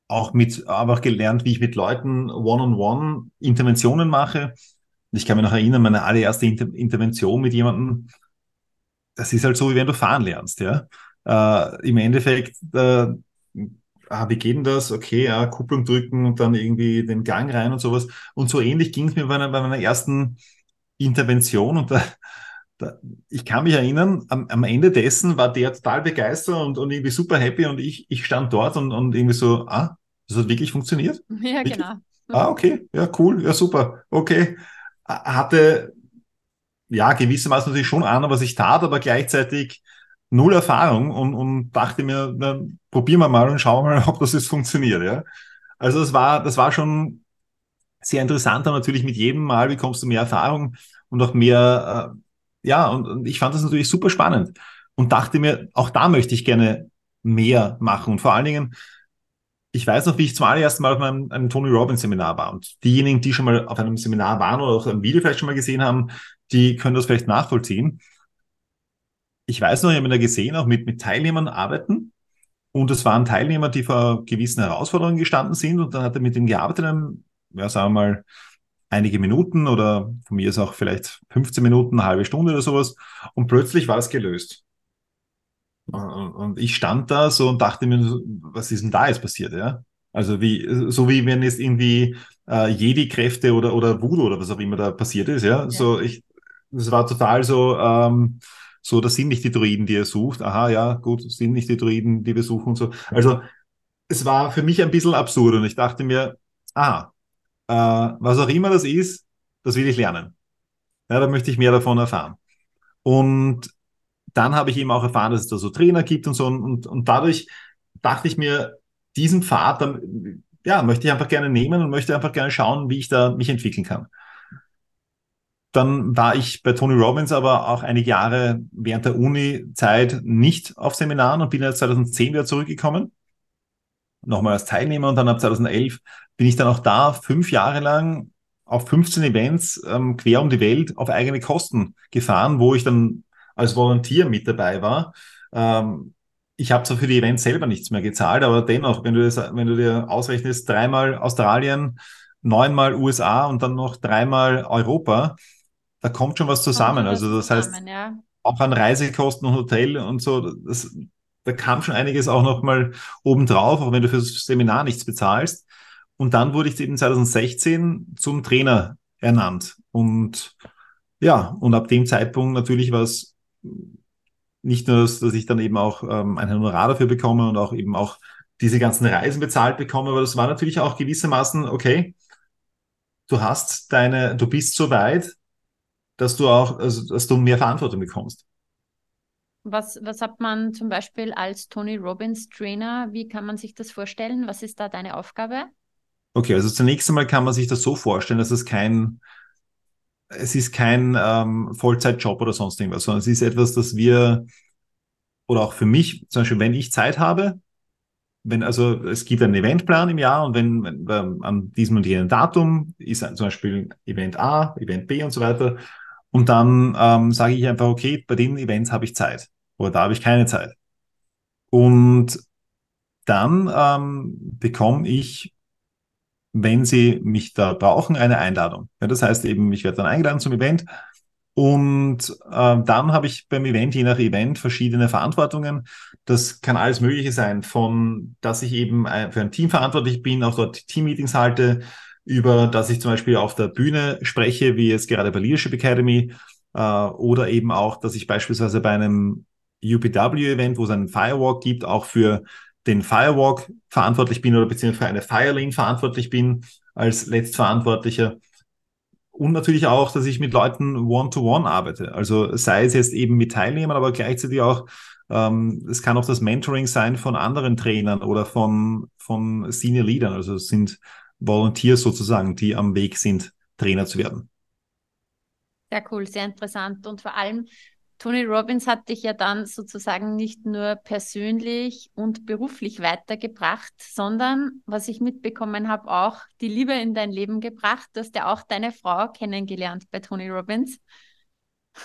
auch mit, aber gelernt, wie ich mit Leuten one-on-one Interventionen mache. Ich kann mich noch erinnern, meine allererste Inter Intervention mit jemandem, das ist halt so, wie wenn du fahren lernst, ja. Äh, Im Endeffekt, äh, ah, wie geht denn das? Okay, ja, Kupplung drücken und dann irgendwie den Gang rein und sowas. Und so ähnlich ging es mir bei, bei meiner ersten Intervention und da, ich kann mich erinnern, am, am, Ende dessen war der total begeistert und, und irgendwie super happy und ich, ich stand dort und, und irgendwie so, ah, das hat wirklich funktioniert? Ja, wirklich? genau. Ah, okay, ja, cool, ja, super, okay. Hatte, ja, gewissermaßen natürlich schon an, was ich tat, aber gleichzeitig null Erfahrung und, und dachte mir, na, probieren wir mal und schauen wir mal, ob das jetzt funktioniert, ja. Also das war, das war schon sehr interessant, aber natürlich mit jedem Mal bekommst du mehr Erfahrung und auch mehr, äh, ja, und, und ich fand das natürlich super spannend und dachte mir, auch da möchte ich gerne mehr machen und vor allen Dingen, ich weiß noch, wie ich zum allerersten Mal auf meinem, einem Tony Robbins Seminar war. Und diejenigen, die schon mal auf einem Seminar waren oder auch ein Video vielleicht schon mal gesehen haben, die können das vielleicht nachvollziehen. Ich weiß noch, ich habe ihn da gesehen, auch mit, mit Teilnehmern arbeiten. Und es waren Teilnehmer, die vor gewissen Herausforderungen gestanden sind. Und dann hat er mit denen gearbeitet, ja, sagen wir mal, einige Minuten oder von mir ist auch vielleicht 15 Minuten, eine halbe Stunde oder sowas. Und plötzlich war es gelöst. Und ich stand da so und dachte mir, was ist denn da jetzt passiert, ja? Also wie, so wie wenn jetzt irgendwie äh, Jedi-Kräfte oder, oder Voodoo oder was auch immer da passiert ist, ja. ja. So, ich, das war total so, ähm, so, das sind nicht die Druiden, die er sucht. Aha, ja, gut, das sind nicht die Druiden, die wir suchen und so. Also, es war für mich ein bisschen absurd und ich dachte mir, aha, äh, was auch immer das ist, das will ich lernen. Ja, da möchte ich mehr davon erfahren. Und dann habe ich eben auch erfahren, dass es da so Trainer gibt und so. Und, und, dadurch dachte ich mir, diesen Pfad, dann, ja, möchte ich einfach gerne nehmen und möchte einfach gerne schauen, wie ich da mich entwickeln kann. Dann war ich bei Tony Robbins aber auch einige Jahre während der Uni-Zeit nicht auf Seminaren und bin jetzt 2010 wieder zurückgekommen. Nochmal als Teilnehmer und dann ab 2011 bin ich dann auch da fünf Jahre lang auf 15 Events ähm, quer um die Welt auf eigene Kosten gefahren, wo ich dann als Volunteer mit dabei war. Ähm, ich habe zwar für die Events selber nichts mehr gezahlt, aber dennoch, wenn du, das, wenn du dir ausrechnest, dreimal Australien, neunmal USA und dann noch dreimal Europa, da kommt schon was zusammen. Also das zusammen, heißt, ja. auch an Reisekosten und Hotel und so, das, da kam schon einiges auch nochmal obendrauf, auch wenn du fürs Seminar nichts bezahlst. Und dann wurde ich eben 2016 zum Trainer ernannt. Und ja, und ab dem Zeitpunkt natürlich war es nicht nur, dass, ich dann eben auch ähm, ein Honorar dafür bekomme und auch eben auch diese ganzen Reisen bezahlt bekomme, aber das war natürlich auch gewissermaßen, okay, du hast deine, du bist so weit, dass du auch, also, dass du mehr Verantwortung bekommst. Was, was hat man zum Beispiel als Tony Robbins Trainer? Wie kann man sich das vorstellen? Was ist da deine Aufgabe? Okay, also zunächst einmal kann man sich das so vorstellen, dass es kein, es ist kein ähm, Vollzeitjob oder sonst irgendwas, sondern es ist etwas, das wir, oder auch für mich, zum Beispiel, wenn ich Zeit habe, wenn also es gibt einen Eventplan im Jahr und wenn, wenn ähm, an diesem und jenem Datum ist zum Beispiel Event A, Event B und so weiter. Und dann ähm, sage ich einfach, okay, bei den Events habe ich Zeit oder da habe ich keine Zeit. Und dann ähm, bekomme ich wenn Sie mich da brauchen, eine Einladung. Ja, das heißt eben, ich werde dann eingeladen zum Event und äh, dann habe ich beim Event, je nach Event, verschiedene Verantwortungen. Das kann alles Mögliche sein, von dass ich eben für ein Team verantwortlich bin, auch dort Teammeetings halte, über dass ich zum Beispiel auf der Bühne spreche, wie jetzt gerade bei Leadership Academy, äh, oder eben auch, dass ich beispielsweise bei einem UPW-Event, wo es einen Firewalk gibt, auch für den Firewalk verantwortlich bin oder beziehungsweise für eine Firelane verantwortlich bin als Letztverantwortlicher. Und natürlich auch, dass ich mit Leuten one-to-one -one arbeite. Also sei es jetzt eben mit Teilnehmern, aber gleichzeitig auch, ähm, es kann auch das Mentoring sein von anderen Trainern oder von, von Senior Leadern. Also es sind Volunteers sozusagen, die am Weg sind, Trainer zu werden. Sehr cool, sehr interessant. Und vor allem Tony Robbins hat dich ja dann sozusagen nicht nur persönlich und beruflich weitergebracht, sondern, was ich mitbekommen habe, auch die Liebe in dein Leben gebracht. Du hast ja auch deine Frau kennengelernt bei Tony Robbins.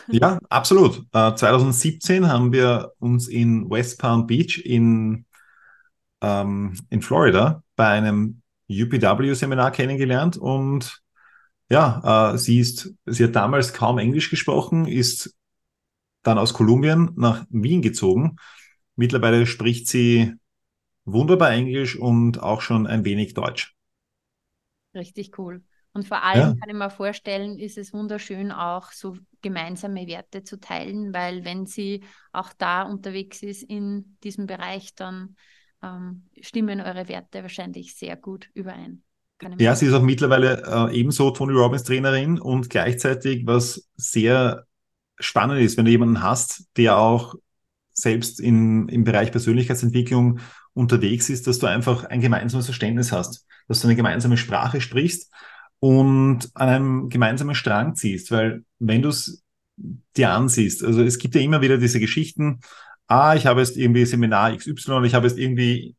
Ja, absolut. Äh, 2017 haben wir uns in West Palm Beach in, ähm, in Florida bei einem UPW-Seminar kennengelernt und ja, äh, sie ist, sie hat damals kaum Englisch gesprochen, ist dann aus Kolumbien nach Wien gezogen. Mittlerweile spricht sie wunderbar Englisch und auch schon ein wenig Deutsch. Richtig cool. Und vor allem ja. kann ich mir vorstellen, ist es wunderschön, auch so gemeinsame Werte zu teilen, weil wenn sie auch da unterwegs ist in diesem Bereich, dann ähm, stimmen eure Werte wahrscheinlich sehr gut überein. Ja, sie ist auch mittlerweile äh, ebenso Tony Robbins Trainerin und gleichzeitig, was sehr spannend ist, wenn du jemanden hast, der auch selbst in, im Bereich Persönlichkeitsentwicklung unterwegs ist, dass du einfach ein gemeinsames Verständnis hast, dass du eine gemeinsame Sprache sprichst und an einem gemeinsamen Strang ziehst, weil wenn du es dir ansiehst, also es gibt ja immer wieder diese Geschichten, ah, ich habe jetzt irgendwie Seminar XY, ich habe jetzt irgendwie,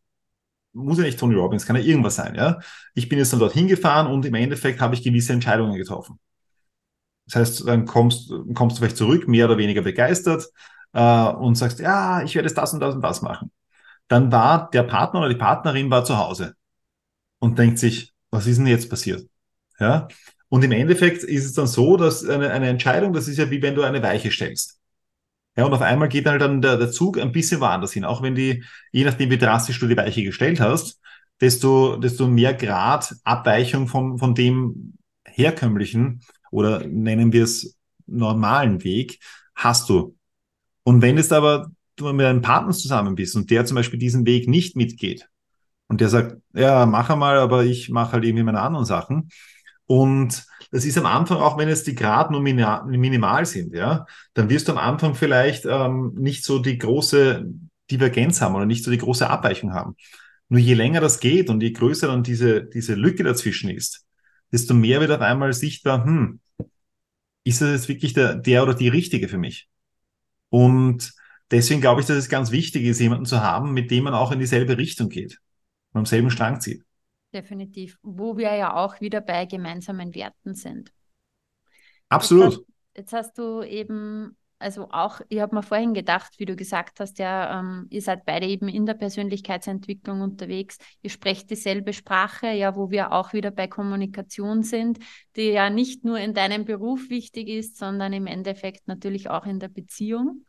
muss ja nicht Tony Robbins, kann ja irgendwas sein, ja. Ich bin jetzt dann dorthin gefahren und im Endeffekt habe ich gewisse Entscheidungen getroffen. Das heißt, dann kommst, kommst du vielleicht zurück, mehr oder weniger begeistert äh, und sagst, ja, ich werde jetzt das und das und das machen. Dann war der Partner oder die Partnerin war zu Hause und denkt sich, was ist denn jetzt passiert? Ja. Und im Endeffekt ist es dann so, dass eine, eine Entscheidung, das ist ja wie wenn du eine Weiche stellst. Ja, und auf einmal geht halt dann der, der Zug ein bisschen woanders hin. Auch wenn die, je nachdem wie drastisch du die Weiche gestellt hast, desto, desto mehr Grad Abweichung von, von dem herkömmlichen oder nennen wir es normalen Weg, hast du. Und wenn es aber du mit einem Partner zusammen bist und der zum Beispiel diesen Weg nicht mitgeht und der sagt, ja, mach einmal, aber ich mache halt irgendwie meine anderen Sachen. Und das ist am Anfang, auch wenn es die Grad nur minimal sind, ja, dann wirst du am Anfang vielleicht ähm, nicht so die große Divergenz haben oder nicht so die große Abweichung haben. Nur je länger das geht und je größer dann diese, diese Lücke dazwischen ist, desto mehr wird auf einmal sichtbar, hm, ist das jetzt wirklich der, der oder die Richtige für mich? Und deswegen glaube ich, dass es ganz wichtig ist, jemanden zu haben, mit dem man auch in dieselbe Richtung geht und am selben Strang zieht. Definitiv. Wo wir ja auch wieder bei gemeinsamen Werten sind. Absolut. Jetzt hast, jetzt hast du eben also auch, ich habe mir vorhin gedacht, wie du gesagt hast, ja, ähm, ihr seid beide eben in der Persönlichkeitsentwicklung unterwegs, ihr sprecht dieselbe Sprache, ja, wo wir auch wieder bei Kommunikation sind, die ja nicht nur in deinem Beruf wichtig ist, sondern im Endeffekt natürlich auch in der Beziehung.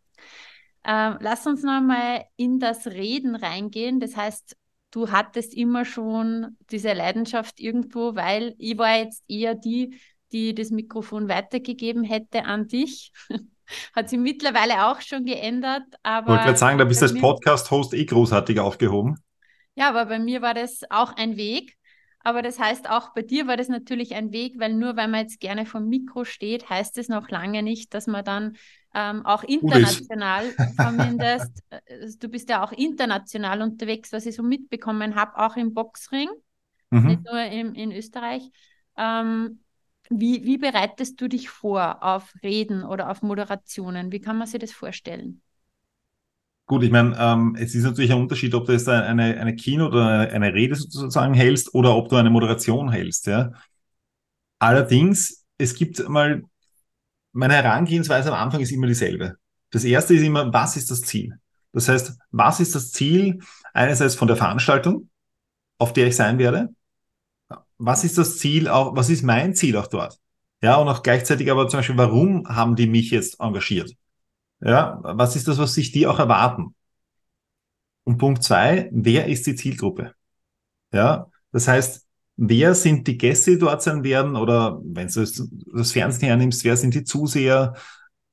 Ähm, lass uns nochmal in das Reden reingehen. Das heißt, du hattest immer schon diese Leidenschaft irgendwo, weil ich war jetzt eher die, die das Mikrofon weitergegeben hätte an dich. Hat sich mittlerweile auch schon geändert. Aber ich wollte gerade sagen, da bist du als Podcast-Host eh großartig aufgehoben. Ja, aber bei mir war das auch ein Weg. Aber das heißt, auch bei dir war das natürlich ein Weg, weil nur weil man jetzt gerne vom Mikro steht, heißt es noch lange nicht, dass man dann ähm, auch international zumindest, äh, du bist ja auch international unterwegs, was ich so mitbekommen habe, auch im Boxring, mhm. nicht nur im, in Österreich. Ähm, wie, wie bereitest du dich vor auf Reden oder auf Moderationen? Wie kann man sich das vorstellen? Gut, ich meine, ähm, es ist natürlich ein Unterschied, ob du jetzt eine, eine Kino oder eine Rede sozusagen hältst oder ob du eine Moderation hältst. Ja. Allerdings, es gibt mal, meine Herangehensweise am Anfang ist immer dieselbe. Das erste ist immer, was ist das Ziel? Das heißt, was ist das Ziel einerseits von der Veranstaltung, auf der ich sein werde? Was ist das Ziel auch, was ist mein Ziel auch dort? Ja, und auch gleichzeitig aber zum Beispiel, warum haben die mich jetzt engagiert? Ja, was ist das, was sich die auch erwarten? Und Punkt zwei, wer ist die Zielgruppe? Ja, das heißt, wer sind die Gäste, die dort sein werden? Oder wenn du das Fernsehen hernimmst, wer sind die Zuseher,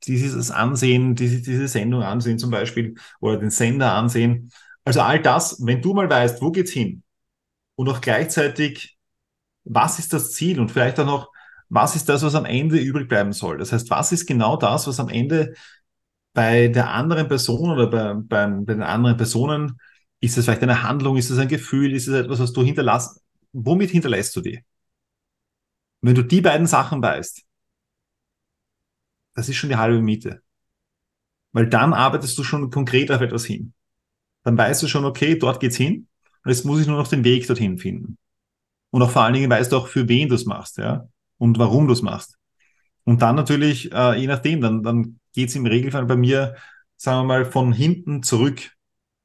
die sich das ansehen, die sich diese Sendung ansehen zum Beispiel oder den Sender ansehen? Also all das, wenn du mal weißt, wo geht's hin? Und auch gleichzeitig was ist das Ziel und vielleicht auch noch, was ist das, was am Ende übrig bleiben soll? Das heißt, was ist genau das, was am Ende bei der anderen Person oder bei, bei, bei den anderen Personen, ist es vielleicht eine Handlung, ist es ein Gefühl, ist es etwas, was du hinterlässt? Womit hinterlässt du die? Wenn du die beiden Sachen weißt, das ist schon die halbe Miete. Weil dann arbeitest du schon konkret auf etwas hin. Dann weißt du schon, okay, dort geht's hin. Und jetzt muss ich nur noch den Weg dorthin finden. Und auch vor allen Dingen weißt du auch, für wen du es machst, ja, und warum du es machst. Und dann natürlich, äh, je nachdem, dann, dann geht's im Regelfall bei mir, sagen wir mal, von hinten zurück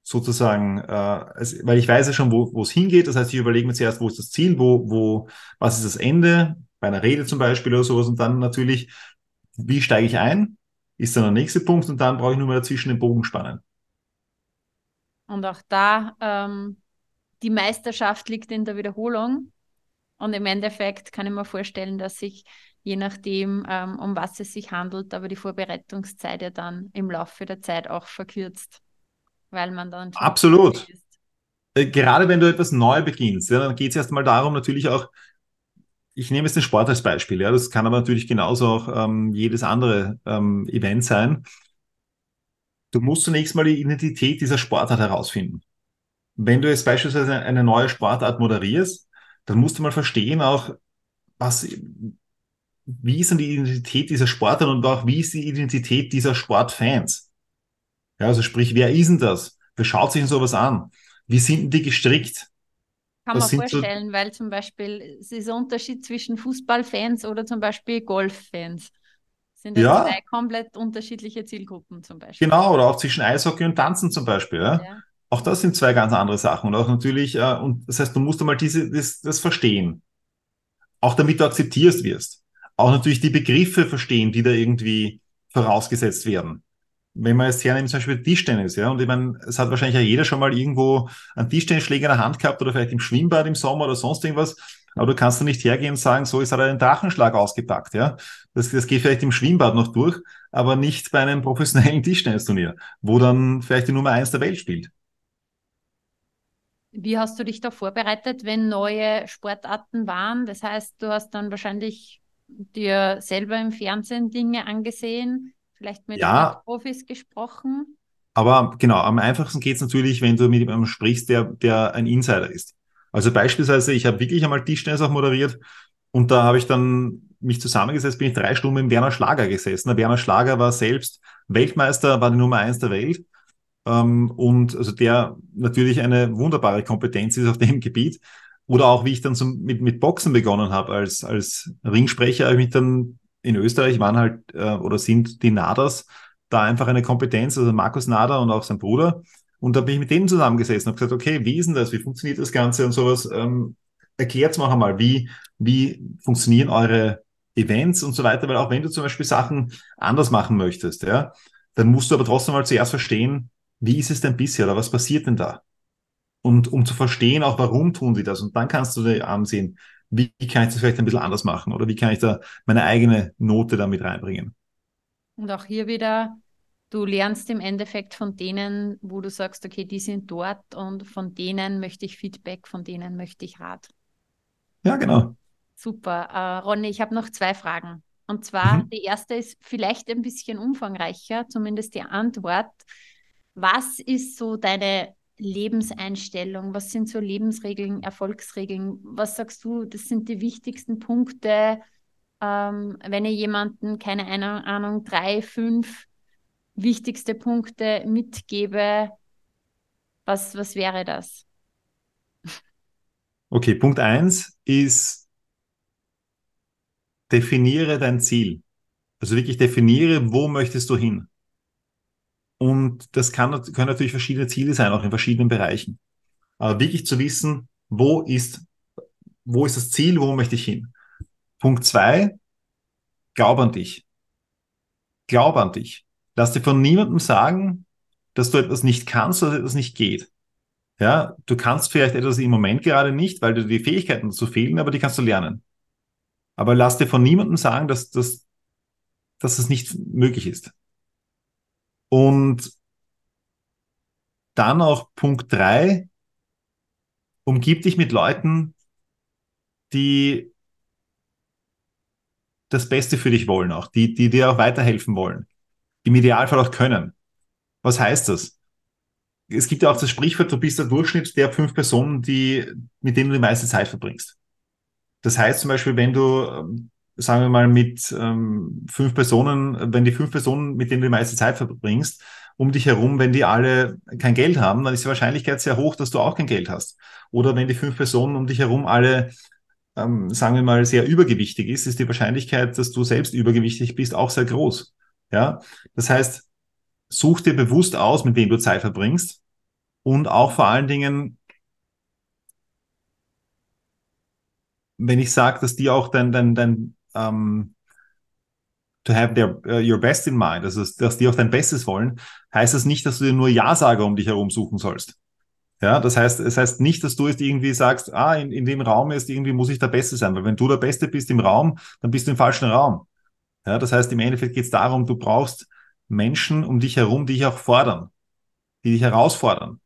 sozusagen, äh, also, weil ich weiß ja schon, wo es hingeht. Das heißt, ich überlege mir zuerst, wo ist das Ziel, wo, wo, was ist das Ende, bei einer Rede zum Beispiel oder sowas. Und dann natürlich, wie steige ich ein? Ist dann der nächste Punkt und dann brauche ich nur mal dazwischen den Bogen spannen. Und auch da, ähm, die Meisterschaft liegt in der Wiederholung. Und im Endeffekt kann ich mir vorstellen, dass sich je nachdem, ähm, um was es sich handelt, aber die Vorbereitungszeit ja dann im Laufe der Zeit auch verkürzt, weil man dann absolut äh, gerade wenn du etwas neu beginnst, ja, dann geht es erstmal darum, natürlich auch, ich nehme jetzt den Sport als Beispiel, ja, das kann aber natürlich genauso auch ähm, jedes andere ähm, Event sein. Du musst zunächst mal die Identität dieser Sportart herausfinden. Wenn du jetzt beispielsweise eine neue Sportart moderierst, dann musst du mal verstehen auch, was, wie ist denn die Identität dieser Sportler und auch wie ist die Identität dieser Sportfans? Ja, also sprich, wer ist denn das? Wer schaut sich denn sowas an? Wie sind denn die gestrickt? Kann das man vorstellen, so weil zum Beispiel es ist ein Unterschied zwischen Fußballfans oder zum Beispiel Golffans. Sind ja zwei komplett unterschiedliche Zielgruppen zum Beispiel. Genau, oder auch zwischen Eishockey und Tanzen zum Beispiel. Ja? ja. Auch das sind zwei ganz andere Sachen. Und auch natürlich, äh, und das heißt, du musst einmal diese, das, das verstehen. Auch damit du akzeptierst wirst. Auch natürlich die Begriffe verstehen, die da irgendwie vorausgesetzt werden. Wenn man jetzt hernimmt, zum Beispiel Tischtennis, ja, und ich meine, es hat wahrscheinlich ja jeder schon mal irgendwo einen Tischtennisschläger in der Hand gehabt oder vielleicht im Schwimmbad im Sommer oder sonst irgendwas. Aber du kannst da nicht hergehen und sagen, so, jetzt hat er den Drachenschlag ausgepackt, ja. Das, das geht vielleicht im Schwimmbad noch durch, aber nicht bei einem professionellen Tischtennisturnier, wo dann vielleicht die Nummer eins der Welt spielt. Wie hast du dich da vorbereitet, wenn neue Sportarten waren? Das heißt, du hast dann wahrscheinlich dir selber im Fernsehen Dinge angesehen, vielleicht mit ja, Profis gesprochen. Aber genau, am einfachsten geht es natürlich, wenn du mit jemandem sprichst, der, der ein Insider ist. Also beispielsweise, ich habe wirklich einmal Tischtennis auch moderiert und da habe ich dann mich zusammengesetzt, bin ich drei Stunden mit Werner Schlager gesessen. Der Werner Schlager war selbst Weltmeister, war die Nummer eins der Welt ähm, und also der natürlich eine wunderbare Kompetenz ist auf dem Gebiet. Oder auch wie ich dann zum, mit, mit Boxen begonnen habe als, als Ringsprecher, habe ich mich dann in Österreich waren halt äh, oder sind die Nadas da einfach eine Kompetenz, also Markus Nader und auch sein Bruder. Und da bin ich mit denen zusammengesessen und gesagt, okay, wie ist denn das? Wie funktioniert das Ganze und sowas? Ähm, erklärt mal einmal, wie, wie funktionieren eure Events und so weiter, weil auch wenn du zum Beispiel Sachen anders machen möchtest, ja, dann musst du aber trotzdem mal zuerst verstehen, wie ist es denn bisher oder was passiert denn da? Und um zu verstehen, auch warum tun die das. Und dann kannst du dir ansehen, wie kann ich das vielleicht ein bisschen anders machen oder wie kann ich da meine eigene Note damit reinbringen. Und auch hier wieder, du lernst im Endeffekt von denen, wo du sagst, okay, die sind dort und von denen möchte ich Feedback, von denen möchte ich Rat. Ja, genau. Super. Uh, Ronny, ich habe noch zwei Fragen. Und zwar, mhm. die erste ist vielleicht ein bisschen umfangreicher, zumindest die Antwort. Was ist so deine Lebenseinstellung? Was sind so Lebensregeln, Erfolgsregeln? Was sagst du, das sind die wichtigsten Punkte, ähm, wenn ihr jemanden, keine Ahnung, drei, fünf wichtigste Punkte mitgebe? Was, was wäre das? Okay, Punkt eins ist, definiere dein Ziel. Also wirklich definiere, wo möchtest du hin. Und das kann, können natürlich verschiedene Ziele sein, auch in verschiedenen Bereichen. Aber wirklich zu wissen, wo ist, wo ist das Ziel, wo möchte ich hin? Punkt zwei, glaub an dich. Glaub an dich. Lass dir von niemandem sagen, dass du etwas nicht kannst oder etwas nicht geht. Ja, du kannst vielleicht etwas im Moment gerade nicht, weil dir die Fähigkeiten dazu fehlen, aber die kannst du lernen. Aber lass dir von niemandem sagen, dass, dass, dass es nicht möglich ist. Und dann auch Punkt drei, umgib dich mit Leuten, die das Beste für dich wollen auch, die, die dir auch weiterhelfen wollen. Im Idealfall auch können. Was heißt das? Es gibt ja auch das Sprichwort, du bist der Durchschnitt der fünf Personen, die, mit denen du die meiste Zeit verbringst. Das heißt zum Beispiel, wenn du ähm, sagen wir mal, mit ähm, fünf Personen, wenn die fünf Personen, mit denen du die meiste Zeit verbringst, um dich herum, wenn die alle kein Geld haben, dann ist die Wahrscheinlichkeit sehr hoch, dass du auch kein Geld hast. Oder wenn die fünf Personen um dich herum alle, ähm, sagen wir mal, sehr übergewichtig ist, ist die Wahrscheinlichkeit, dass du selbst übergewichtig bist, auch sehr groß. Ja, das heißt, such dir bewusst aus, mit wem du Zeit verbringst und auch vor allen Dingen wenn ich sage, dass die auch dein, dein, dein ähm, to have their, uh, your best in mind, also dass die auch dein Bestes wollen, heißt das nicht, dass du dir nur Ja-Sager um dich herum suchen sollst. Ja, das heißt, es heißt nicht, dass du jetzt irgendwie sagst, ah, in, in dem Raum ist irgendwie muss ich der Beste sein, weil wenn du der Beste bist im Raum, dann bist du im falschen Raum. Ja, das heißt, im Endeffekt geht es darum, du brauchst Menschen um dich herum, die dich auch fordern, die dich herausfordern.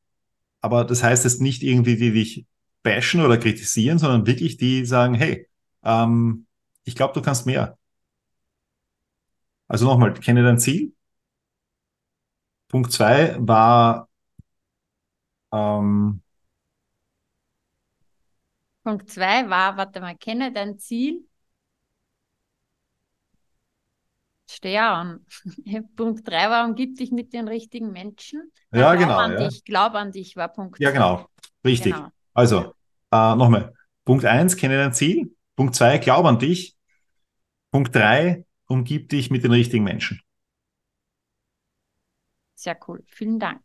Aber das heißt jetzt nicht irgendwie, die dich bashen oder kritisieren, sondern wirklich die sagen, hey, ähm, ich glaube, du kannst mehr. Also nochmal, kenne dein Ziel. Punkt zwei war ähm, Punkt zwei war, warte mal, kenne dein Ziel. Steh an. Punkt drei war, umgib dich mit den richtigen Menschen. Ja, glaub genau. An ja. dich, glaub an dich war Punkt Ja, genau. Richtig. Genau. Also, äh, nochmal. Punkt eins, kenne dein Ziel. Punkt zwei, glaub an dich. Punkt drei, umgib dich mit den richtigen Menschen. Sehr cool. Vielen Dank.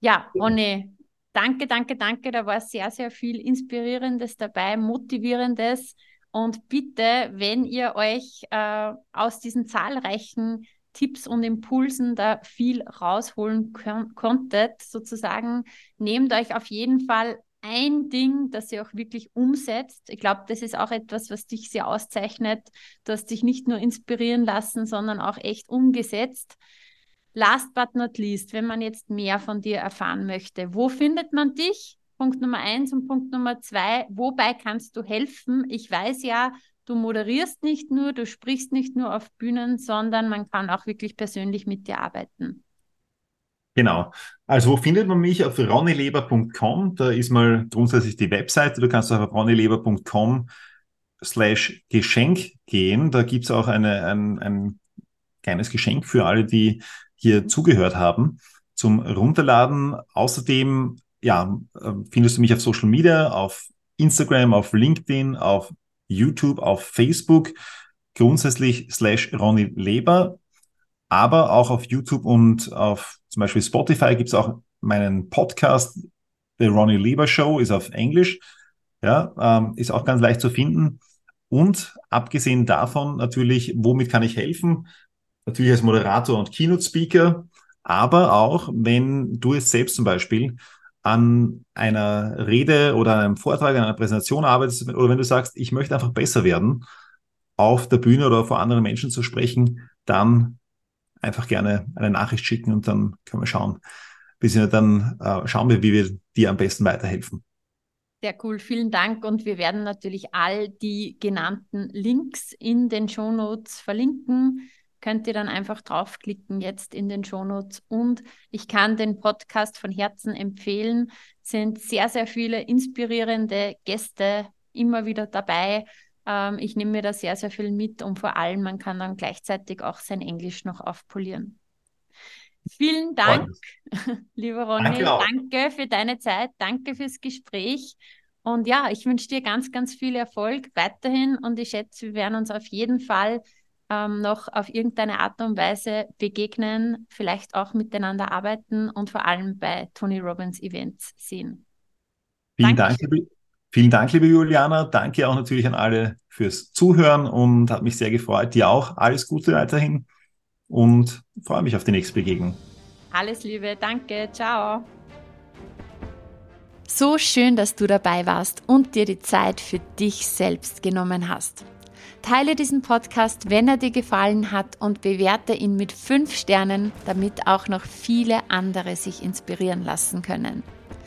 Ja, Ronny, danke, danke, danke. Da war sehr, sehr viel Inspirierendes dabei, Motivierendes. Und bitte, wenn ihr euch äh, aus diesen zahlreichen Tipps und Impulsen da viel rausholen konntet, sozusagen, nehmt euch auf jeden Fall ein Ding, das ihr auch wirklich umsetzt. Ich glaube, das ist auch etwas, was dich sehr auszeichnet. Du hast dich nicht nur inspirieren lassen, sondern auch echt umgesetzt. Last but not least, wenn man jetzt mehr von dir erfahren möchte, wo findet man dich? Punkt Nummer eins und Punkt Nummer zwei, wobei kannst du helfen? Ich weiß ja, du moderierst nicht nur, du sprichst nicht nur auf Bühnen, sondern man kann auch wirklich persönlich mit dir arbeiten. Genau. Also wo findet man mich? Auf ronnyleber.com. Da ist mal grundsätzlich die Webseite. Du kannst auf ronnyleber.com slash Geschenk gehen. Da gibt's auch eine, ein, ein kleines Geschenk für alle, die hier zugehört haben zum Runterladen. Außerdem ja, findest du mich auf Social Media, auf Instagram, auf LinkedIn, auf YouTube, auf Facebook. Grundsätzlich slash Ronny Leber Aber auch auf YouTube und auf zum Beispiel Spotify gibt es auch meinen Podcast, The Ronnie Lieber Show, ist auf Englisch. Ja, ähm, ist auch ganz leicht zu finden. Und abgesehen davon natürlich, womit kann ich helfen? Natürlich als Moderator und Keynote Speaker, aber auch, wenn du es selbst zum Beispiel an einer Rede oder einem Vortrag, an einer Präsentation arbeitest oder wenn du sagst, ich möchte einfach besser werden, auf der Bühne oder vor anderen Menschen zu sprechen, dann einfach gerne eine Nachricht schicken und dann können wir schauen, bis dann äh, schauen wir, wie wir dir am besten weiterhelfen. Sehr cool, vielen Dank. Und wir werden natürlich all die genannten Links in den Shownotes verlinken. Könnt ihr dann einfach draufklicken jetzt in den Shownotes. Und ich kann den Podcast von Herzen empfehlen. Es sind sehr, sehr viele inspirierende Gäste immer wieder dabei. Ähm, ich nehme mir da sehr, sehr viel mit und vor allem, man kann dann gleichzeitig auch sein Englisch noch aufpolieren. Vielen Dank, lieber Ronny. Danke, danke, für deine Zeit. Danke fürs Gespräch. Und ja, ich wünsche dir ganz, ganz viel Erfolg weiterhin. Und ich schätze, wir werden uns auf jeden Fall ähm, noch auf irgendeine Art und Weise begegnen, vielleicht auch miteinander arbeiten und vor allem bei Tony Robbins Events sehen. Vielen Dank, vielen Dank, liebe Juliana. Danke auch natürlich an alle fürs Zuhören und hat mich sehr gefreut. Dir auch alles Gute weiterhin und freue mich auf die nächste Begegnung. Alles Liebe, danke, ciao. So schön, dass du dabei warst und dir die Zeit für dich selbst genommen hast. Teile diesen Podcast, wenn er dir gefallen hat und bewerte ihn mit 5 Sternen, damit auch noch viele andere sich inspirieren lassen können.